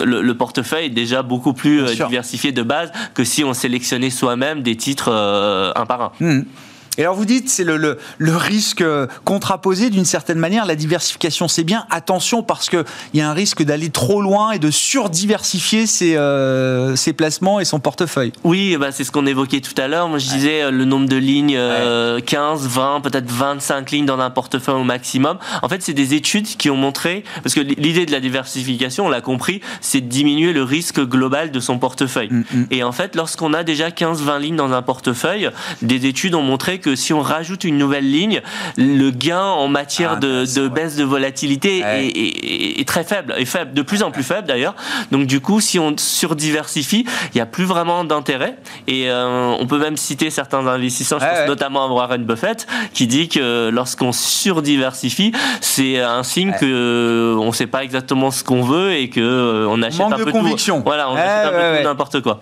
le, portefeuille est déjà beaucoup plus euh, diversifié de base que si on sélectionnait soi-même des titres euh, un par un. Hmm. Et alors vous dites, c'est le, le, le, risque contraposé d'une certaine manière. La diversification, c'est bien. Attention parce qu'il y a un risque d'aller trop loin et de surdiversifier ses, euh, ses placements et son portefeuille. Oui, bah, c'est ce qu'on évoquait tout à l'heure. Moi, je disais euh, le nombre de lignes, euh, 15, 20, peut-être 25 lignes dans un portefeuille au maximum. En fait, c'est des études qui ont montré, parce que l'idée de la diversification, on l'a compris, c'est de diminuer le risque global de son portefeuille. Mm, mm. Et en fait, lorsqu'on a déjà 15-20 lignes dans un portefeuille, des études ont montré que si on rajoute une nouvelle ligne, le gain en matière ah, de, de baisse de volatilité est, est, très faible, est faible, de plus en plus faible d'ailleurs. Donc du coup, si on surdiversifie, il n'y a plus vraiment d'intérêt. Et euh, on peut même citer certains investisseurs, je pense notamment à Warren Buffett, qui dit que lorsqu'on surdiversifie, c'est un signe qu'on que on ne sait pas exactement ce qu'on veut et que euh, on achète un peu conviction. Voilà, on achète un peu n'importe quoi.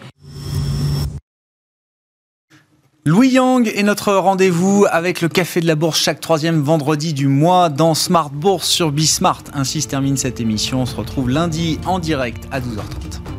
Louis Yang est notre rendez-vous avec le Café de la Bourse chaque troisième vendredi du mois dans Smart Bourse sur Bismart. Ainsi se termine cette émission. On se retrouve lundi en direct à 12h30.